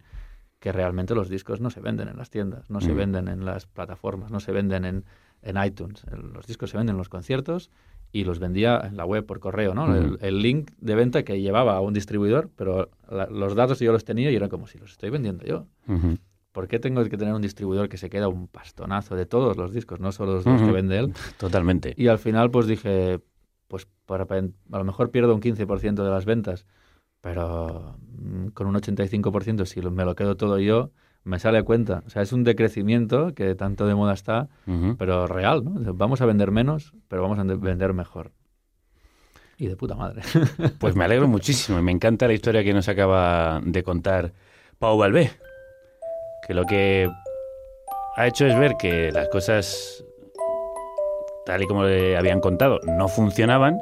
Speaker 23: que realmente los discos no se venden en las tiendas, no se
Speaker 1: Ujú.
Speaker 23: venden en las plataformas, no se venden en, en iTunes. Los discos se venden en los conciertos y los vendía en la web por correo, ¿no?
Speaker 1: Ujú.
Speaker 23: el, el link de venta que llevaba a un distribuidor, pero la- los datos yo los tenía y era como si los estoy vendiendo yo. ¿Por qué tengo que tener un distribuidor que se queda un pastonazo de todos los discos, no solo los, los que vende él?
Speaker 1: Totalmente.
Speaker 23: Y al final pues dije, pues para, a lo mejor pierdo un 15% de las ventas, pero mm, con un 85% si me lo quedo todo yo, me sale a cuenta. O sea, es un decrecimiento que tanto de moda está, pero real, ¿no? Vamos a vender menos, pero vamos a de- vender mejor. Y de puta madre. [laughs]
Speaker 1: Pues me alegro muchísimo y me encanta la historia que nos acaba de contar Pau Balbé, que lo que ha hecho es ver que las cosas, tal y como le habían contado, no funcionaban,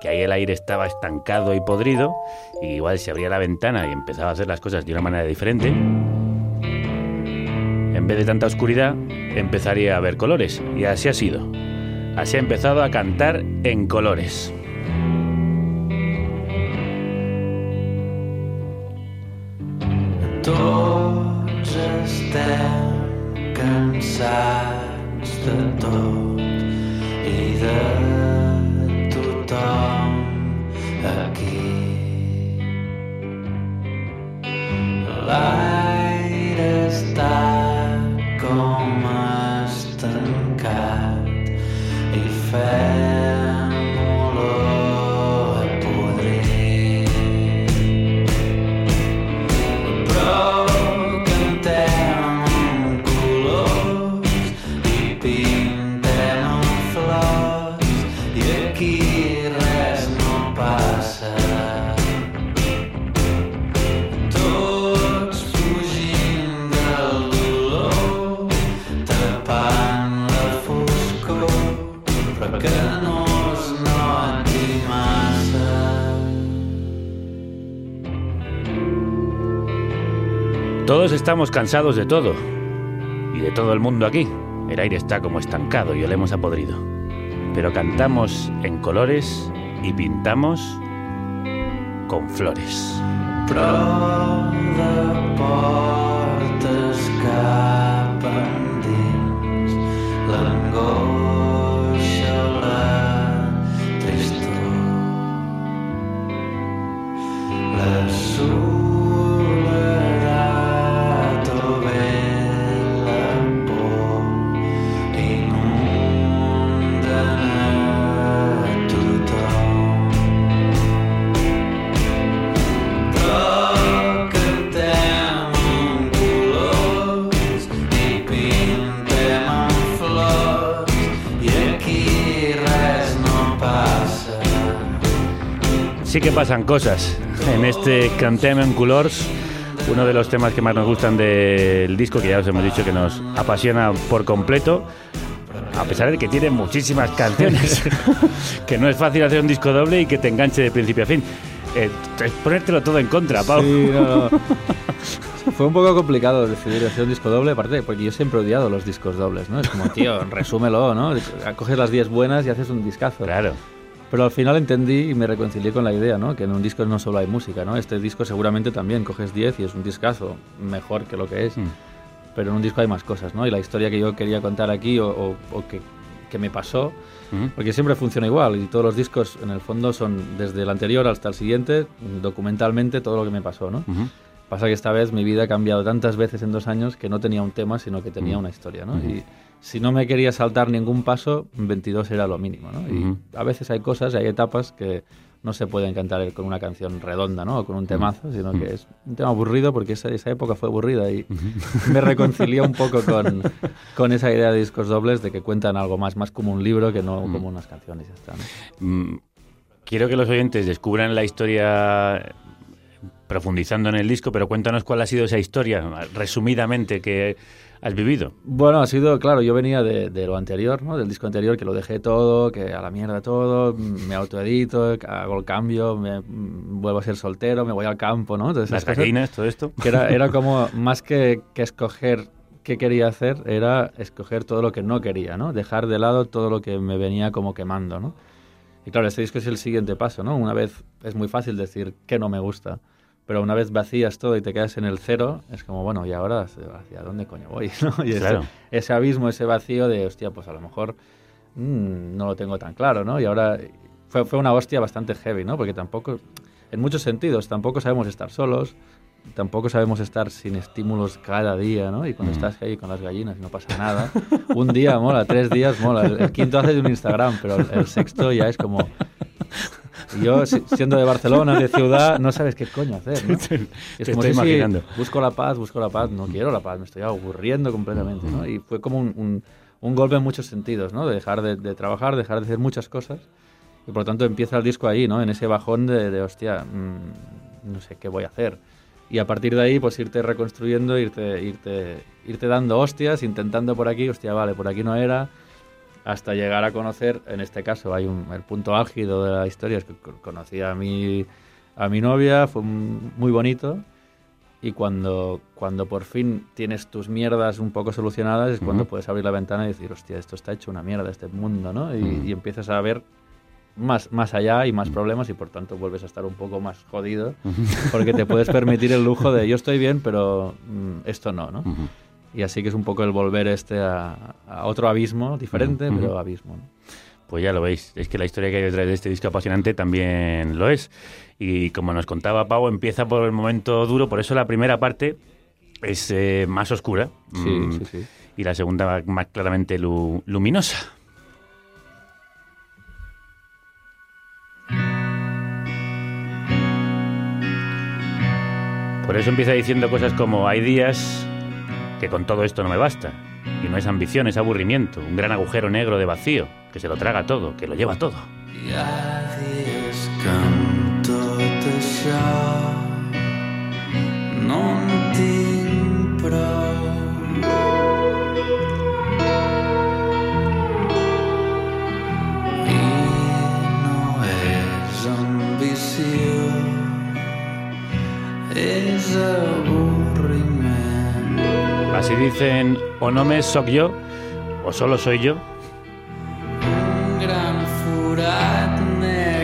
Speaker 1: que ahí el aire estaba estancado y podrido, y igual se abría la ventana y empezaba a hacer las cosas de una manera diferente, en vez de tanta oscuridad, empezaría a ver colores, y así ha sido. Así ha empezado a cantar en colores.
Speaker 24: De tothom aquí. L'aire està com estancat i fem
Speaker 1: Todos estamos cansados de todo. Y de todo el mundo aquí. El aire está como estancado y olemos a podrido. Pero cantamos en colores y pintamos con flores.
Speaker 24: De portes
Speaker 1: sí que pasan cosas en este Cantem en Colors, uno de los temas que más nos gustan del disco, que ya os hemos dicho que nos apasiona por completo, a pesar de que tiene muchísimas canciones, [laughs] que no es fácil hacer un disco doble y que te enganche de principio a fin. Eh, es ponértelo todo en contra, Pau.
Speaker 23: Sí, no, no. [laughs] Fue un poco complicado decidir hacer un disco doble, aparte, porque yo siempre he odiado los discos dobles, ¿no? Es como, tío, resúmelo, ¿no? Coges las 10 buenas y haces un discazo.
Speaker 1: Claro.
Speaker 23: Pero al final entendí y me reconcilié con la idea, ¿no? Que en un disco no solo hay música, ¿no? Este disco seguramente también coges 10 y es un discazo mejor que lo que es.
Speaker 1: Mm.
Speaker 23: Pero en un disco hay más cosas, ¿no? Y la historia que yo quería contar aquí o, o- o que, que me pasó, porque siempre funciona igual y todos los discos en el fondo son desde el anterior hasta el siguiente, documentalmente todo lo que me pasó, ¿no?
Speaker 1: Ujú.
Speaker 23: Pasa que esta vez mi vida ha cambiado tantas veces en dos años que no tenía un tema, sino que tenía
Speaker 1: Mm.
Speaker 23: una historia, ¿no? Y si no me quería saltar ningún paso, 22 era lo mínimo, ¿no? Y
Speaker 1: Ujú.
Speaker 23: a veces hay cosas, hay etapas que no se pueden cantar con una canción redonda, ¿no? O con un temazo, sino que es un tema aburrido porque esa, esa época fue aburrida y [laughs] me reconcilié un poco con, con esa idea de discos dobles de que cuentan algo más, más como un libro que no como unas canciones y ya está, ¿no?
Speaker 1: Mm, Quiero que los oyentes descubran la historia profundizando en el disco, pero cuéntanos cuál ha sido esa historia, resumidamente, que has vivido.
Speaker 23: Bueno, ha sido, claro, yo venía de, de lo anterior, ¿no? Del disco anterior, que lo dejé todo, que a la mierda todo, me autoedito, hago el cambio, me, mm, vuelvo a ser soltero, me voy al campo, ¿no? Esas
Speaker 1: Las gallinas, todo esto.
Speaker 23: Que era, era como, [laughs] más que, que escoger qué quería hacer, era escoger todo lo que no quería, ¿no? Dejar de lado todo lo que me venía como quemando, ¿no? Y claro, este disco es el siguiente paso, ¿no? Una vez es muy fácil decir que no me gusta, pero una vez vacías todo y te quedas en el cero, es como, bueno, ¿y ahora hacia dónde coño voy? [laughs] ¿no? Y ese-
Speaker 1: Claro.
Speaker 23: ese, abismo, ese vacío de, hostia, pues a lo mejor mm, no lo tengo tan claro, ¿no? Y ahora fue, fue una hostia bastante heavy, ¿no? Porque tampoco, en muchos sentidos, tampoco sabemos estar solos, tampoco sabemos estar sin estímulos cada día, ¿no? Y cuando
Speaker 1: Mm.
Speaker 23: estás ahí con las gallinas y no pasa nada, un día mola, tres días mola, el, el quinto hace de un Instagram, pero el, el sexto ya es como... y Yo, si- siendo de Barcelona, de ciudad, no sabes qué coño hacer, ¿no? [laughs]
Speaker 1: Te-
Speaker 23: Y es
Speaker 1: te
Speaker 23: como
Speaker 1: estoy
Speaker 23: sí,
Speaker 1: imaginando.
Speaker 23: busco la paz, busco la paz, no quiero la paz, me estoy aburriendo completamente, ¿no? Y fue como un, un- un golpe en muchos sentidos, ¿no? De dejar de, de trabajar, dejar de hacer muchas cosas. Y por lo tanto empieza el disco ahí, ¿no? En ese bajón de, de, hostia, mm, no sé qué voy a hacer. Y a partir de ahí, pues irte reconstruyendo, irte, irte, irte dando hostias, intentando por aquí, hostia, vale, por aquí no era, hasta llegar a conocer, en este caso, hay un, el punto álgido de la historia, es que co- conocí a mi, a mi novia, fue muy bonito, y cuando, cuando por fin tienes tus mierdas un poco solucionadas es cuando puedes abrir la ventana y decir, hostia, esto está hecho una mierda, este mundo, ¿no? Y, y empiezas a ver más, más allá y más problemas y por tanto vuelves a estar un poco más jodido porque te puedes permitir el lujo de yo estoy bien, pero mm, esto no, ¿no? Y así que es un poco el volver este a, a otro abismo, diferente, pero abismo. ¿no?
Speaker 1: Pues ya lo veis, es que la historia que hay detrás de este disco apasionante también lo es. Y como nos contaba Pau, empieza por el momento duro, por eso la primera parte es eh, más oscura.
Speaker 23: Sí,
Speaker 1: mm,
Speaker 23: sí, sí.
Speaker 1: Y la segunda más claramente lu- luminosa. Por eso empieza diciendo cosas como hay días que con todo esto no me basta. Y no es ambición, es aburrimiento, un gran agujero negro de vacío, que se lo traga todo, que lo lleva todo. Así dicen, o no me soc yo, o solo soy yo.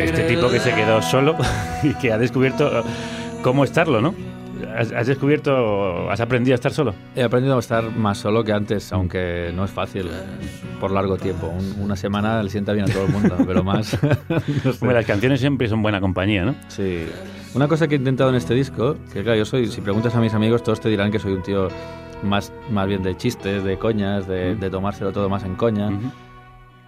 Speaker 1: Este tipo que se quedó solo [laughs] y que ha descubierto cómo estarlo, ¿no? ¿Has, descubierto, has aprendido a estar solo?
Speaker 23: He aprendido a estar más solo que antes, aunque no es fácil eh, por largo tiempo. Un- una semana le sienta bien a todo el mundo, pero más... [laughs] no sé.
Speaker 1: Hombre, las canciones siempre son buena compañía, ¿no?
Speaker 23: Sí. Una cosa que he intentado en este disco, que claro, yo soy, si preguntas a mis amigos, todos te dirán que soy un tío más, más bien de chistes, de coñas, de, de tomárselo todo más en coña.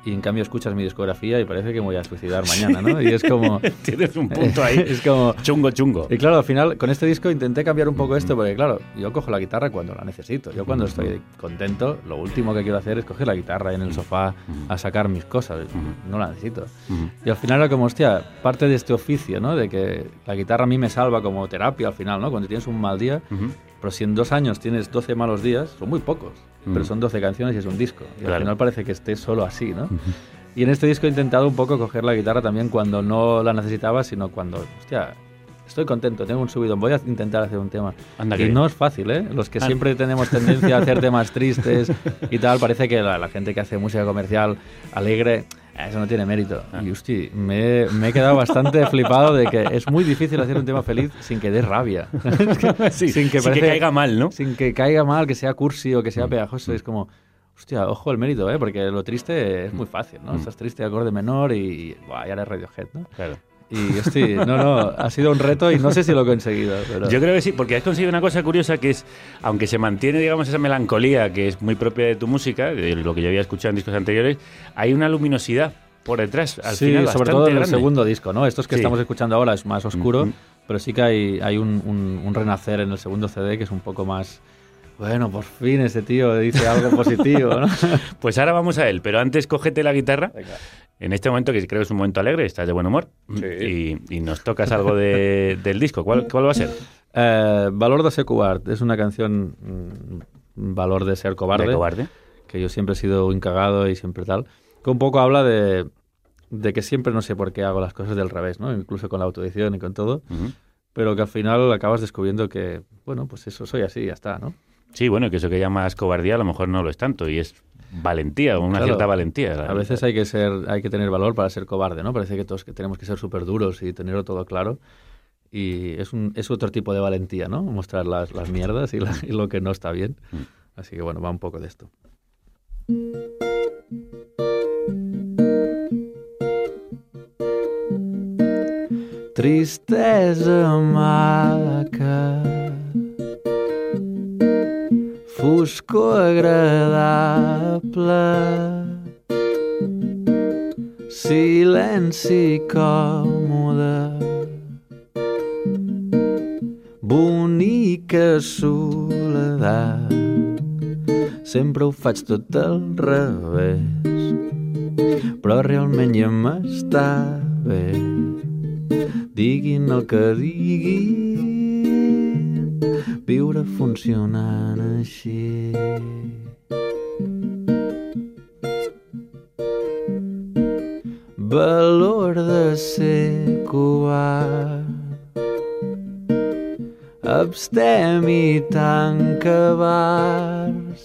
Speaker 23: y en cambio escuchas mi discografía y parece que me voy a suicidar mañana, ¿no? Y es como... [laughs]
Speaker 1: Tienes un punto ahí. [laughs]
Speaker 23: es como...
Speaker 1: Chungo, chungo.
Speaker 23: Y claro, al final, con este disco intenté cambiar un poco esto, porque claro, yo cojo la guitarra cuando la necesito. Yo cuando estoy contento, lo último que quiero hacer es coger la guitarra en el sofá a sacar mis cosas. No la necesito. Y al final era como, hostia, parte de este oficio, ¿no? De que la guitarra a mí me salva como terapia al final, ¿no? Cuando tienes un mal día, pero si en dos años tienes 12 malos días, son muy pocos, pero
Speaker 1: Ujú.
Speaker 23: son 12 canciones y es un disco. Y
Speaker 1: Claro.
Speaker 23: al final parece que estés solo así, ¿no? Y en este disco he intentado un poco coger la guitarra también cuando no la necesitaba, sino cuando, hostia, estoy contento, tengo un subidón, voy a intentar hacer un tema.
Speaker 1: Anda
Speaker 23: y
Speaker 1: que bien.
Speaker 23: no es fácil, ¿eh? Los que
Speaker 1: Ah.
Speaker 23: siempre tenemos tendencia a hacer temas tristes [laughs] y tal, parece que la, la gente que hace música comercial alegre, eh, eso no tiene mérito.
Speaker 1: Ah.
Speaker 23: Y, hosti, me, he- me he quedado bastante [laughs] flipado de que es muy difícil hacer un tema feliz sin que dé rabia. [laughs]
Speaker 1: Sí, sin que
Speaker 23: parece-
Speaker 1: caiga mal, ¿no?
Speaker 23: Sin que caiga mal, que sea cursi o que sea pegajoso. Es como, hostia, ojo el mérito, ¿eh? Porque lo triste es muy fácil, ¿no?
Speaker 1: Mm.
Speaker 23: Estás triste, acorde menor y, buah, ya eres Radiohead, ¿no?
Speaker 1: Claro.
Speaker 23: Y hostia, no, no, ha sido un reto y no sé si lo he conseguido. Pero...
Speaker 1: Yo creo que sí, porque has conseguido una cosa curiosa que es, aunque se mantiene, digamos, esa melancolía que es muy propia de tu música, de lo que yo había escuchado en discos anteriores, hay una luminosidad por detrás, al
Speaker 23: sí,
Speaker 1: final,
Speaker 23: sobre todo en el segundo disco, ¿no? Estos que
Speaker 1: Sí.
Speaker 23: estamos escuchando ahora es más oscuro,
Speaker 1: Mm, mm.
Speaker 23: pero sí que hay, hay un, un- un renacer en el segundo CD que es un poco más... Bueno, por fin ese tío dice algo positivo, ¿no? [laughs]
Speaker 1: Pues ahora vamos a él, pero antes cógete la guitarra. En este momento, que creo que es un momento alegre, estás de buen humor, y, y nos tocas algo de- [laughs] del disco. ¿Cuál, cuál va a ser?
Speaker 23: Eh, Valor de ser cobarde. Es una canción mm, Valor de ser cobarde.
Speaker 1: ¿De cobarde?
Speaker 23: Que yo siempre he sido un cagado y siempre tal. Que un poco habla de, de que siempre no sé por qué hago las cosas del revés, ¿no? Incluso con la autoedición y con todo. Pero que al final acabas descubriendo que, bueno, pues eso soy así y ya está, ¿no?
Speaker 1: Sí, bueno, que eso que llamas cobardía a lo mejor no lo es tanto, y es valentía, una
Speaker 23: Claro.
Speaker 1: cierta valentía.
Speaker 23: A veces hay que ser, hay que tener valor para ser cobarde, ¿no? Parece que todos que tenemos que ser súper duros y tenerlo todo claro. Y es, un, es otro tipo de valentía, ¿no? Mostrar las, las mierdas y, la- y lo que no está bien. Así que bueno, va un poco de esto. Tristesa maca Foscor agradable. Silenci còmode. Bonica soledat. Sempre ho faig tot al revés. Però realment ja m'està bé. Diguin el que diguin Viure funcionant així. Valor de ser covard. Abstemi tanca bars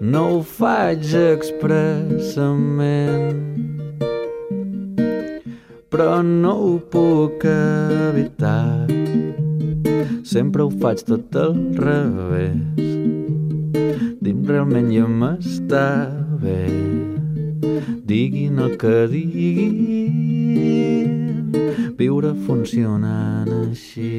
Speaker 23: No ho faig expressament però no ho puc evitar. Sempre ho faig tot al revés. Dim realment ja m'està bé. Diguin el que diguin, viure funcionant així.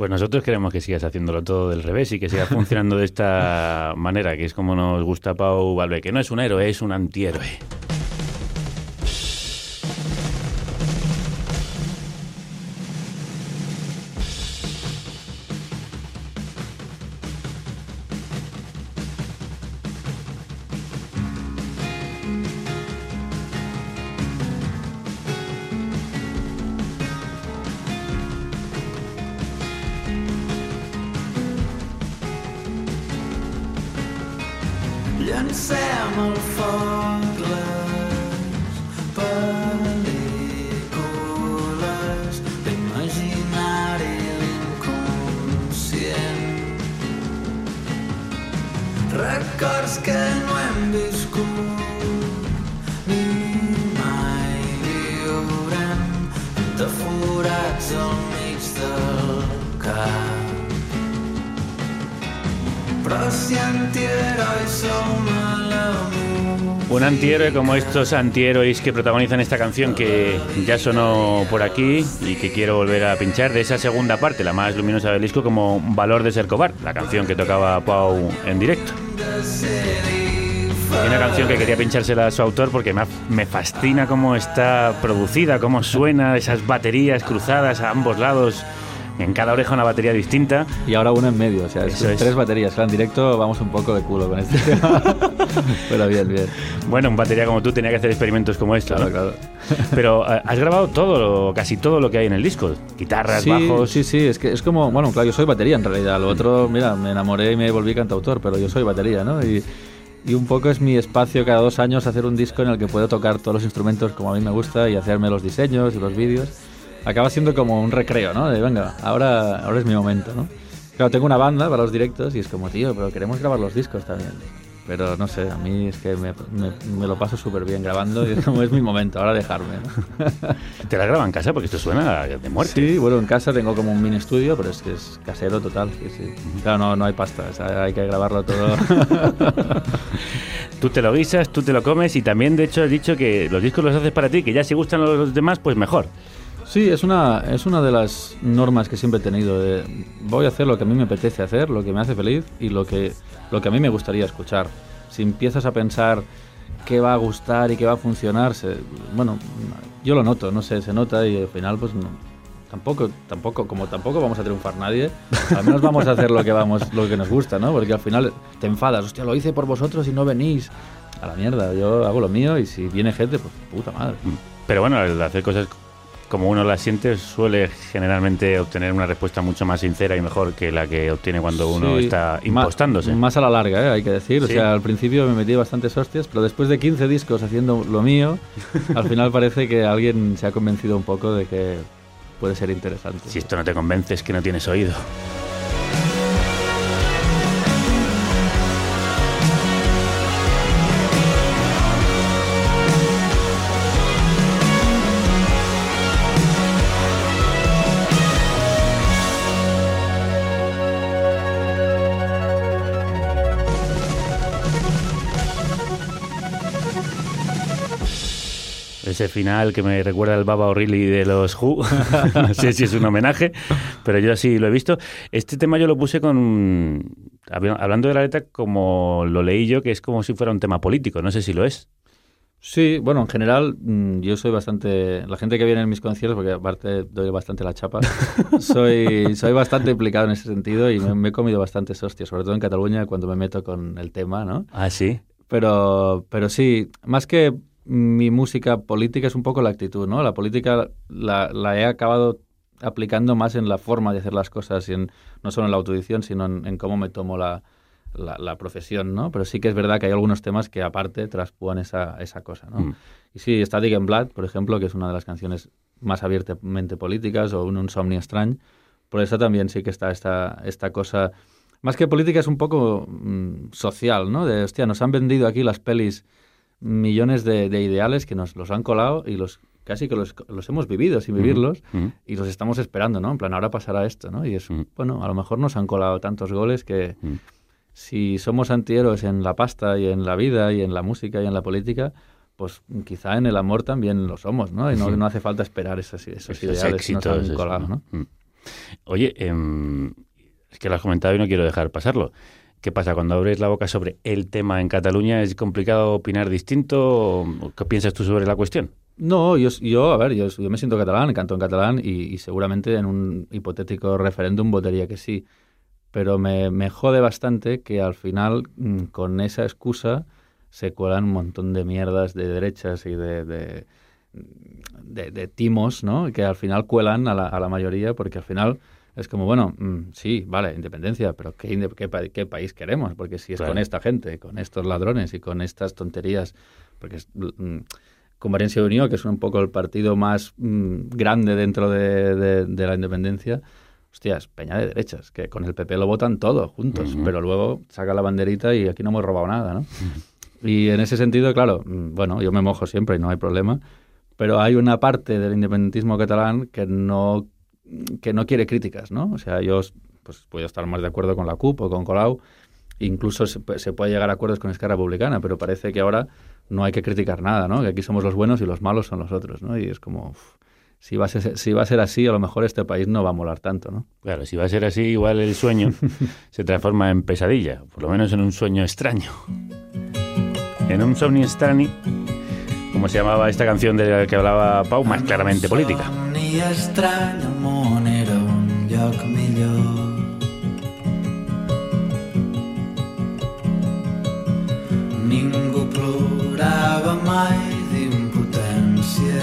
Speaker 1: Pues nosotros queremos que sigas haciéndolo todo del revés y que siga funcionando de esta manera, que es como nos gusta Pau Valve, que no es un héroe, es un antihéroe.
Speaker 24: Records que no hem viscut. Ni mai viurem de forats al mig del cap. Però si antiherois la música
Speaker 1: Un antihéroe como estos antihéroes que protagonizan esta canción que ya sonó por aquí y que quiero volver a pinchar de esa segunda parte, la más luminosa del disco, como Valor de ser cobar, la canción que tocaba Pau en directo. Una canción que quería pinchársela a su autor porque me fascina cómo está producida, cómo suena, esas baterías cruzadas a ambos lados. En cada oreja una batería distinta.
Speaker 23: Y ahora una en medio, o sea, es
Speaker 1: Eso es.
Speaker 23: tres baterías. Claro, en directo vamos un poco de culo con este tema. [laughs] Pero bien, bien.
Speaker 1: Bueno, un batería como tú tenía que hacer experimentos como estos.
Speaker 23: Claro,
Speaker 1: ¿no?
Speaker 23: claro. [laughs]
Speaker 1: Pero eh, has grabado todo, casi todo lo que hay en el disco. Guitarras,
Speaker 23: Sí,
Speaker 1: bajos.
Speaker 23: sí, sí, es que es como, bueno, claro, yo soy batería en realidad. Lo otro, mira, me enamoré y me volví cantautor, pero yo soy batería, ¿no? Y, y un poco es mi espacio cada dos años hacer un disco en el que puedo tocar todos los instrumentos como a mí me gusta y hacerme los diseños y los vídeos. Acaba siendo como un recreo, ¿no? De venga, ahora, ahora es mi momento, ¿no? Claro, tengo una banda para los directos y es como, tío, pero queremos grabar los discos también. Pero no sé, a mí es que me, me- me lo paso súper bien grabando y es como es mi momento, ahora dejarme. ¿no? [laughs]
Speaker 1: ¿Te la grabas en casa? Porque esto suena de muerte.
Speaker 23: Sí, bueno, en casa tengo como un mini estudio, pero es que es casero total. Sí, sí. Claro, no, no hay pasta, o sea, hay que grabarlo todo. [laughs]
Speaker 1: Tú te lo guisas, tú te lo comes y también, de hecho, he dicho que los discos los haces para ti, que ya si gustan los demás, pues mejor.
Speaker 23: Sí, es una, es una de las normas que siempre he tenido. De, voy a hacer lo que a mí me apetece hacer, lo que me hace feliz y lo que, lo que a mí me gustaría escuchar. Si empiezas a pensar qué va a gustar y qué va a funcionar, se- bueno, yo lo noto, no sé, se nota y al final pues no, tampoco, tampoco, como tampoco vamos a triunfar nadie, al menos vamos a hacer lo que vamos, lo que nos gusta, ¿no? Porque al final te enfadas, hostia, lo hice por vosotros y no venís. A la mierda, yo hago lo mío y si viene gente, pues puta madre.
Speaker 1: Pero bueno, el hacer cosas como uno las siente suele generalmente obtener una respuesta mucho más sincera y mejor que la que obtiene cuando uno
Speaker 23: Sí,
Speaker 1: está impostándose.
Speaker 23: Más a la larga, ¿eh? hay que decir. O sea, al principio me metí bastantes hostias, pero después de 15 discos haciendo lo mío, [laughs] al final parece que alguien se ha convencido un poco de que puede ser interesante.
Speaker 1: Si esto no te convence es que no tienes oído. Ese final que me recuerda al Baba O'Reilly de los Who. [laughs] no sé si es un homenaje, pero yo así lo he visto. Este tema yo lo puse con. habla- Hablando de la letra, como lo leí yo, que es como si fuera un tema político. No sé si lo es.
Speaker 23: Sí, bueno, en general mm, yo soy bastante... La gente que viene en mis conciertos, porque aparte doy bastante la chapa, [laughs] soy, soy bastante implicado en ese sentido y me, me he comido bastantes hostias, sobre todo en Cataluña cuando me meto con el tema, ¿no?
Speaker 1: Ah, sí.
Speaker 23: Pero, pero sí, más que mi música política es un poco la actitud, ¿no? La política la, la he acabado aplicando más en la forma de hacer las cosas y en, no solo en la autoedición, sino en, en cómo me tomo la, la, la profesión, ¿no? Pero sí que es verdad que hay algunos temas que aparte traspúan esa, esa cosa, ¿no?
Speaker 1: Mm.
Speaker 23: Y sí, Static and Blood, por ejemplo, que es una de las canciones más abiertamente políticas, o un Insomnia Strange, por eso también sí que está esta, esta cosa, más que política, es un poco mm, social, ¿no? De, hostia, nos han vendido aquí las pelis millones de, de ideales que nos los han colado y los casi que los, los hemos vivido sin vivirlos y los estamos esperando, ¿no? En plan, ahora pasará esto, ¿no? Y es, bueno, a lo mejor nos han colado tantos goles que si somos antihéroes en la pasta y en la vida y en la música y en la política, pues quizá en el amor también lo somos, ¿no? Y no,
Speaker 1: Sí.
Speaker 23: no hace falta esperar esos, esos,
Speaker 1: Esos
Speaker 23: ideales que nos han
Speaker 1: eso,
Speaker 23: colado, ¿no?
Speaker 1: Oye, em, es que lo has comentado y no quiero dejar pasarlo. ¿Qué pasa? Cuando abres la boca sobre el tema en Cataluña, ¿es complicado opinar distinto? ¿O ¿Qué piensas tú sobre la cuestión?
Speaker 23: No, yo, yo a ver, yo, me siento catalán, canto en catalán y, seguramente en un hipotético referéndum votaría que sí. Pero me, me jode bastante que al final, mm, con esa excusa, se cuelan un montón de mierdas de derechas y de, de, de- de timos, ¿no? Que al final cuelan a la, a la mayoría porque al final es como, bueno, mm, sí, vale, independencia, pero ¿qué, inde- qué, pa- qué país queremos? Porque si es
Speaker 1: Claro.
Speaker 23: con esta gente, con estos ladrones y con estas tonterías, porque es, mm, Convergencia Unión, que es un poco el partido más mm, grande dentro de, de- de la independencia, hostias, peña de derechas, que con el PP lo votan todo juntos, pero luego saca la banderita y aquí no hemos robado nada, ¿no? Y en ese sentido, claro, mm, bueno, yo me mojo siempre y no hay problema, pero hay una parte del independentismo catalán que no, que no quiere críticas, ¿no? O sea, yo pues, puedo estar más de acuerdo con la CUP o con Colau, incluso se, pu- se puede llegar a acuerdos con Esquerra Republicana, pero parece que ahora no hay que criticar nada, ¿no? Que aquí somos los buenos y los malos son los otros, ¿no? Y es como, uf, si va, a ser, si va a ser así, a lo mejor este país no va a molar tanto, ¿no?
Speaker 1: Claro, si va a ser así, igual el sueño [laughs] se transforma en pesadilla, por lo menos en un sueño extraño. En un somni strani, como se llamaba esta canción de la que hablaba Pau, más claramente política.
Speaker 24: Ningú plorava mai d'impotència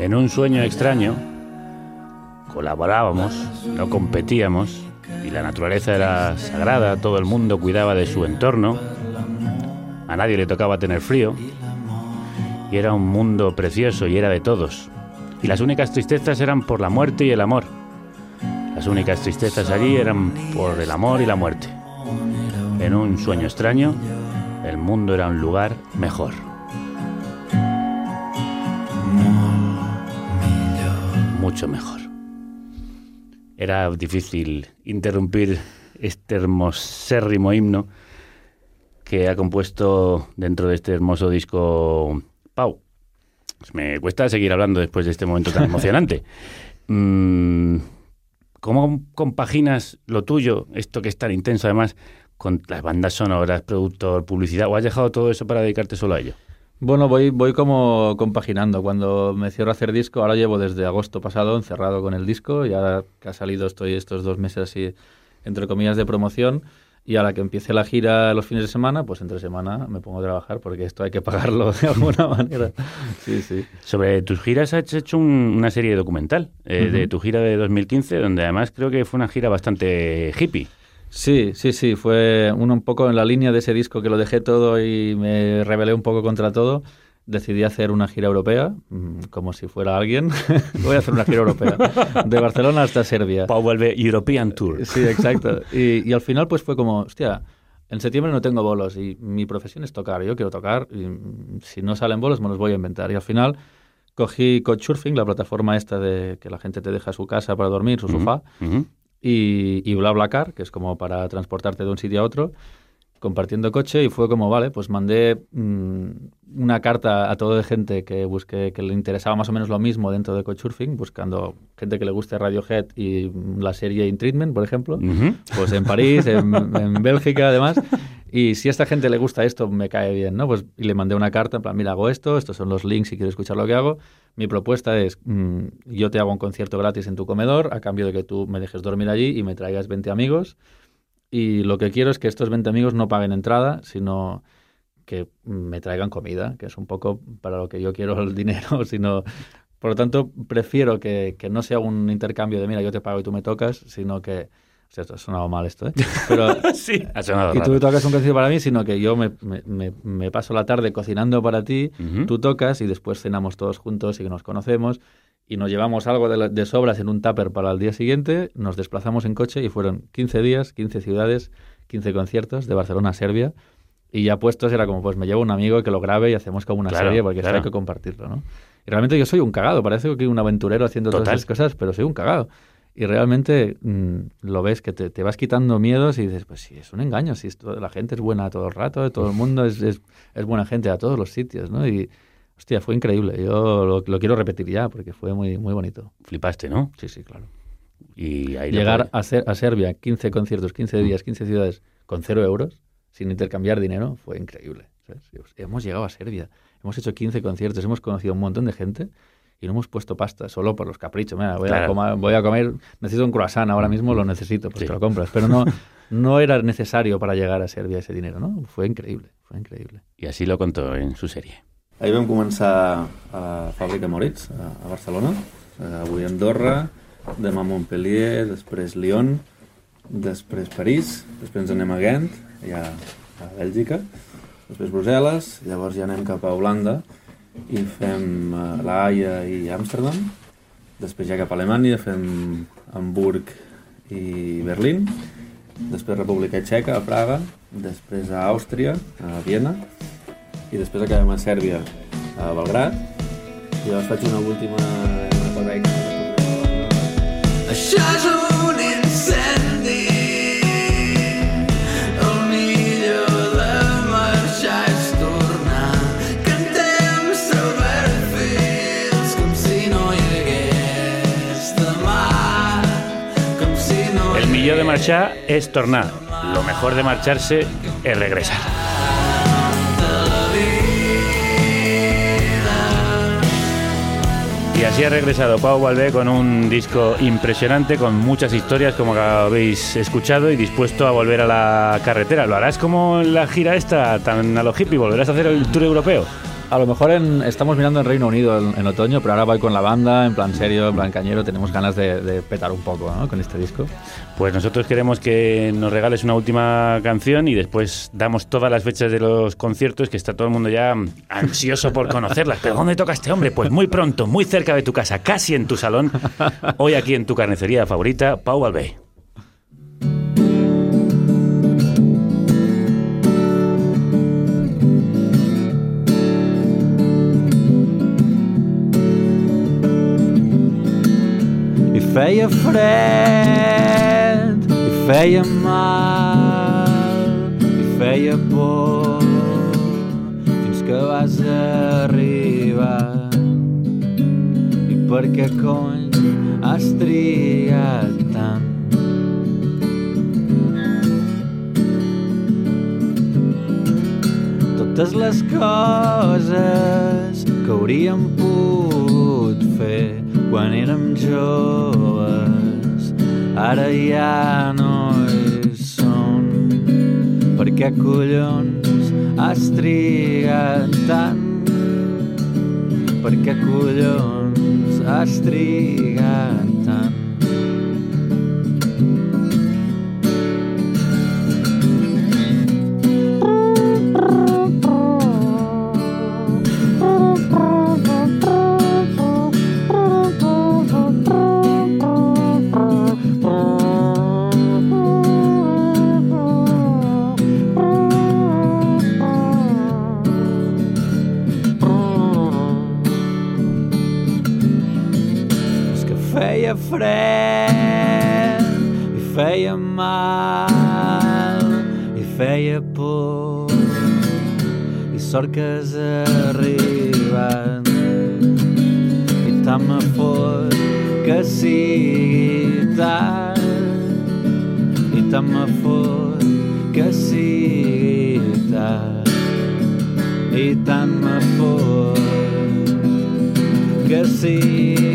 Speaker 1: En un sueño extraño, colaborábamos, no competíamos, y la naturaleza era sagrada, todo el mundo cuidaba de su entorno, a nadie le tocaba tener frío, y era un mundo precioso y era de todos. Y las únicas tristezas eran por la muerte y el amor. Las únicas tristezas allí eran por el amor y la muerte. En un sueño extraño, el mundo era un lugar mejor. Mucho mejor. Era difícil interrumpir este hermosérrimo himno que ha compuesto dentro de este hermoso disco Pau. Pues me cuesta seguir hablando después de este momento tan [laughs] emocionante. Mm, ¿Cómo compaginas lo tuyo, esto que es tan intenso además, con las bandas sonoras, productor, publicidad? ¿O has dejado todo eso para dedicarte solo a ello?
Speaker 23: Bueno, voy, voy como compaginando. Cuando me cierro a hacer disco, ahora llevo desde agosto pasado encerrado con el disco y ahora que ha salido estoy estos dos meses así, entre comillas, de promoción. Y a la que empiece la gira los fines de semana, pues entre semana me pongo a trabajar porque esto hay que pagarlo de alguna [laughs] manera. Sí, sí.
Speaker 1: Sobre tus giras has hecho un- una serie documental eh, de
Speaker 23: Ujú.
Speaker 1: tu gira de 2015, donde además creo que fue una gira bastante hippie.
Speaker 23: Sí, sí, sí, fue uno un poco en la línea de ese disco que lo dejé todo y me rebelé un poco contra todo. Decidí hacer una gira europea, mm, como si fuera alguien. [laughs] Voy a hacer una gira europea, de Barcelona hasta Serbia.
Speaker 1: Pau vuelve European Tour.
Speaker 23: Sí, exacto. Y, y al final pues fue como, hostia, en septiembre no tengo bolos y mi profesión es tocar, yo quiero tocar y mm, si no salen bolos me los voy a inventar. Y al final cogí Couchsurfing, la plataforma esta de que la gente te deja su casa para dormir, su sofá. Y, y BlaBlaCar, que es como para transportarte de un sitio a otro. compartiendo coche y fue como, vale, pues mandé mm, una carta a toda de gente que busque, que le interesaba más o menos lo mismo dentro de Couchsurfing, buscando gente que le guste Radiohead y mm, la serie In Treatment, por ejemplo, pues en París, en, en Bélgica además. Y si a esta gente le gusta esto, me cae bien, ¿no? Pues y le mandé una carta, en plan, mira, hago esto, estos son los links si quieres escuchar lo que hago. Mi propuesta es, mm, yo te hago un concierto gratis en tu comedor a cambio de que tú me dejes dormir allí y me traigas 20 amigos. Y lo que quiero es que estos 20 amigos no paguen entrada, sino que me traigan comida, que es un poco para lo que yo quiero el [laughs] dinero, sino... Por lo tanto, prefiero que, que no sea un intercambio de, mira, yo te pago y tú me tocas, sino que... O sea, ha sonado mal esto, ¿eh? Pero, [laughs]
Speaker 1: Sí, ha sonado
Speaker 23: y tú
Speaker 1: raro.
Speaker 23: me tocas un concierto para mí, sino que yo me, me- me- me paso la tarde cocinando para ti,
Speaker 1: Ujú.
Speaker 23: tú tocas y después cenamos todos juntos y que nos conocemos y nos llevamos algo de, la- de sobras en un tupper para el día siguiente, nos desplazamos en coche y fueron 15 días, 15 ciudades, 15 conciertos de Barcelona a Serbia y ya puestos era como, pues me llevo un amigo que lo grabe y hacemos como una
Speaker 1: Claro,
Speaker 23: serie porque esto
Speaker 1: claro.
Speaker 23: hay que compartirlo, ¿no? Y realmente yo soy un cagado, parece que soy un aventurero haciendo
Speaker 1: Total.
Speaker 23: todas esas cosas, pero soy un cagado. Y realmente mm, lo ves que te, te vas quitando miedos y dices, pues sí, es un engaño, si esto, la gente es buena todo el rato, todo el mundo es, es, es buena gente a todos los sitios, ¿no? Y, hostia, fue increíble. Yo lo, lo quiero repetir ya porque fue muy, muy bonito.
Speaker 1: Flipaste, ¿no?
Speaker 23: Sí, sí, claro.
Speaker 1: Y ahí
Speaker 23: Llegar a, Ser- a Serbia, 15 conciertos, 15 días, 15 ciudades, con cero euros, sin intercambiar dinero, fue increíble. Hemos llegado a Serbia, hemos hecho 15 conciertos, hemos conocido a un montón de gente y no hemos puesto pasta solo por los caprichos. Mira, voy, a,
Speaker 1: Claro.
Speaker 23: comer, voy a comer, necesito un croissant, ahora mismo lo necesito, pues
Speaker 1: Sí.
Speaker 23: te lo compras. Pero no, [laughs] no era necesario para llegar a Serbia ese dinero, ¿no? Fue increíble, fue increíble.
Speaker 1: Y así lo contó en su serie.
Speaker 23: Ahir vam començar a fàbrica Moritz, a, a Barcelona. Eh, Avui Andorra, demà Montpellier, després Lyon, després París, després ens anem a Ghent, ja a Bèlgica, després Brussel·les, llavors ja anem cap a Holanda i fem uh, La Haia i Amsterdam, després ja cap a Alemanya fem Hamburg i Berlín, després República Txeca, a Praga, després a Àustria, a Viena, i després acabem a Sèrbia, a Belgrat, i llavors faig una última.
Speaker 24: Això és un
Speaker 1: marchar es tornar. Lo mejor de marcharse es regresar. Y así ha regresado Pau Valvé con un disco impresionante, con muchas historias, como habéis escuchado, y dispuesto a volver a la carretera. ¿Lo harás como en la gira esta, tan a lo hippie? ¿Volverás a hacer el tour europeo?
Speaker 23: A lo mejor estamos mirando en Reino Unido en, en otoño, pero ahora voy con la banda, en plan serio, en plan cañero, tenemos ganas de, de petar un poco ¿no? con este disco.
Speaker 1: Pues nosotros queremos que nos regales una última canción y después damos todas las fechas de los conciertos, que está todo el mundo ya ansioso por conocerlas. ¿Pero dónde toca este hombre? Pues muy pronto, muy cerca de tu casa, casi en tu salón. Hoy aquí en tu carnicería favorita, Pau Albey.
Speaker 23: Feia fred, i feia mal, i feia por, fins que vas arribar. I per què cony has trigat tant? Totes les coses que hauríem pogut quan érem joves ara ja no hi són. Per què collons has trigat tant? Per què collons has trigat tant? sofrer e feia mal e feia por e sorcas arriba. E tama for casita e tama for casita e tama for
Speaker 1: casita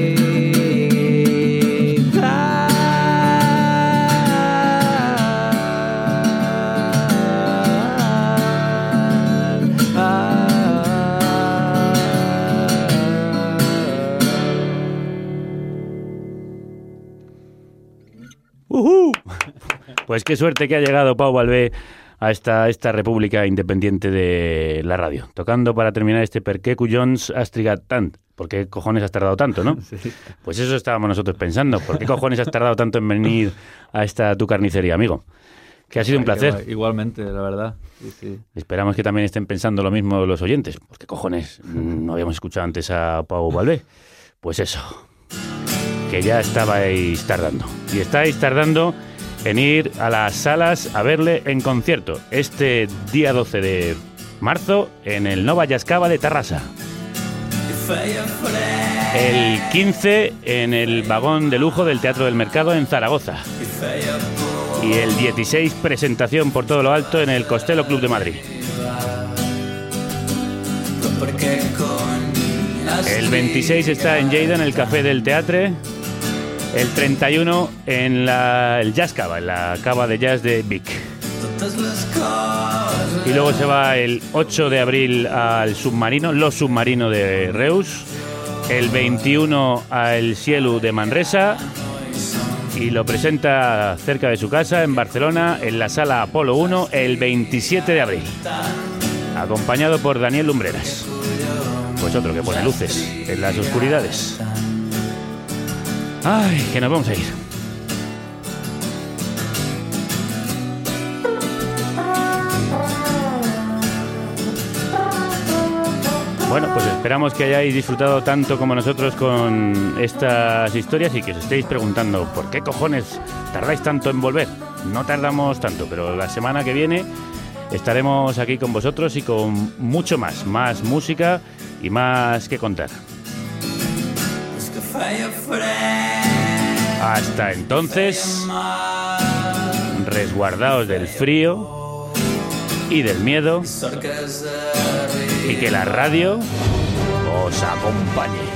Speaker 1: Pues qué suerte que ha llegado Pau Balbé a esta, esta república independiente de la radio. Tocando para terminar este Per qué Cuyons has trigat tant? ¿Por qué cojones has tardado tanto, no? [laughs] Pues eso estábamos nosotros pensando. ¿Por qué cojones has tardado tanto en venir a esta tu carnicería, amigo? Que ha sido un
Speaker 23: Ay,
Speaker 1: placer.
Speaker 23: Igualmente, la verdad. Sí, sí.
Speaker 1: Esperamos que también estén pensando lo mismo los oyentes. ¿Por qué cojones no habíamos escuchado antes a Pau Balbé? Pues eso, que ya estabais tardando. Y estáis tardando en ir a las salas a verle en concierto. Este día 12 de marzo en el Nova Yascava de Tarrasa. El 15 en el vagón de lujo del Teatro del Mercado en Zaragoza. Y el 16 presentación por todo lo alto en el Costello Club de Madrid. El 26 está en Lleida, en el Café del Teatre. El 31 en la, el Jazz Cava, en la cava de jazz de Vic. Y luego se va el 8 de abril al submarino, los submarinos de Reus. El 21 al Cielo de Manresa. Y lo presenta cerca de su casa, en Barcelona, en la sala Apolo 1, el 27 de abril. Acompañado por Daniel Lumbreras. Pues otro que pone luces en las oscuridades. Ay, que nos vamos a ir. Bueno, pues esperamos que hayáis disfrutado tanto como nosotros con estas historias y que os estéis preguntando por qué cojones tardáis tanto en volver. No tardamos tanto, pero la semana que viene estaremos aquí con vosotros y con mucho más, más música y más que contar. Hasta entonces, resguardaos del frío y del miedo y que la radio os acompañe.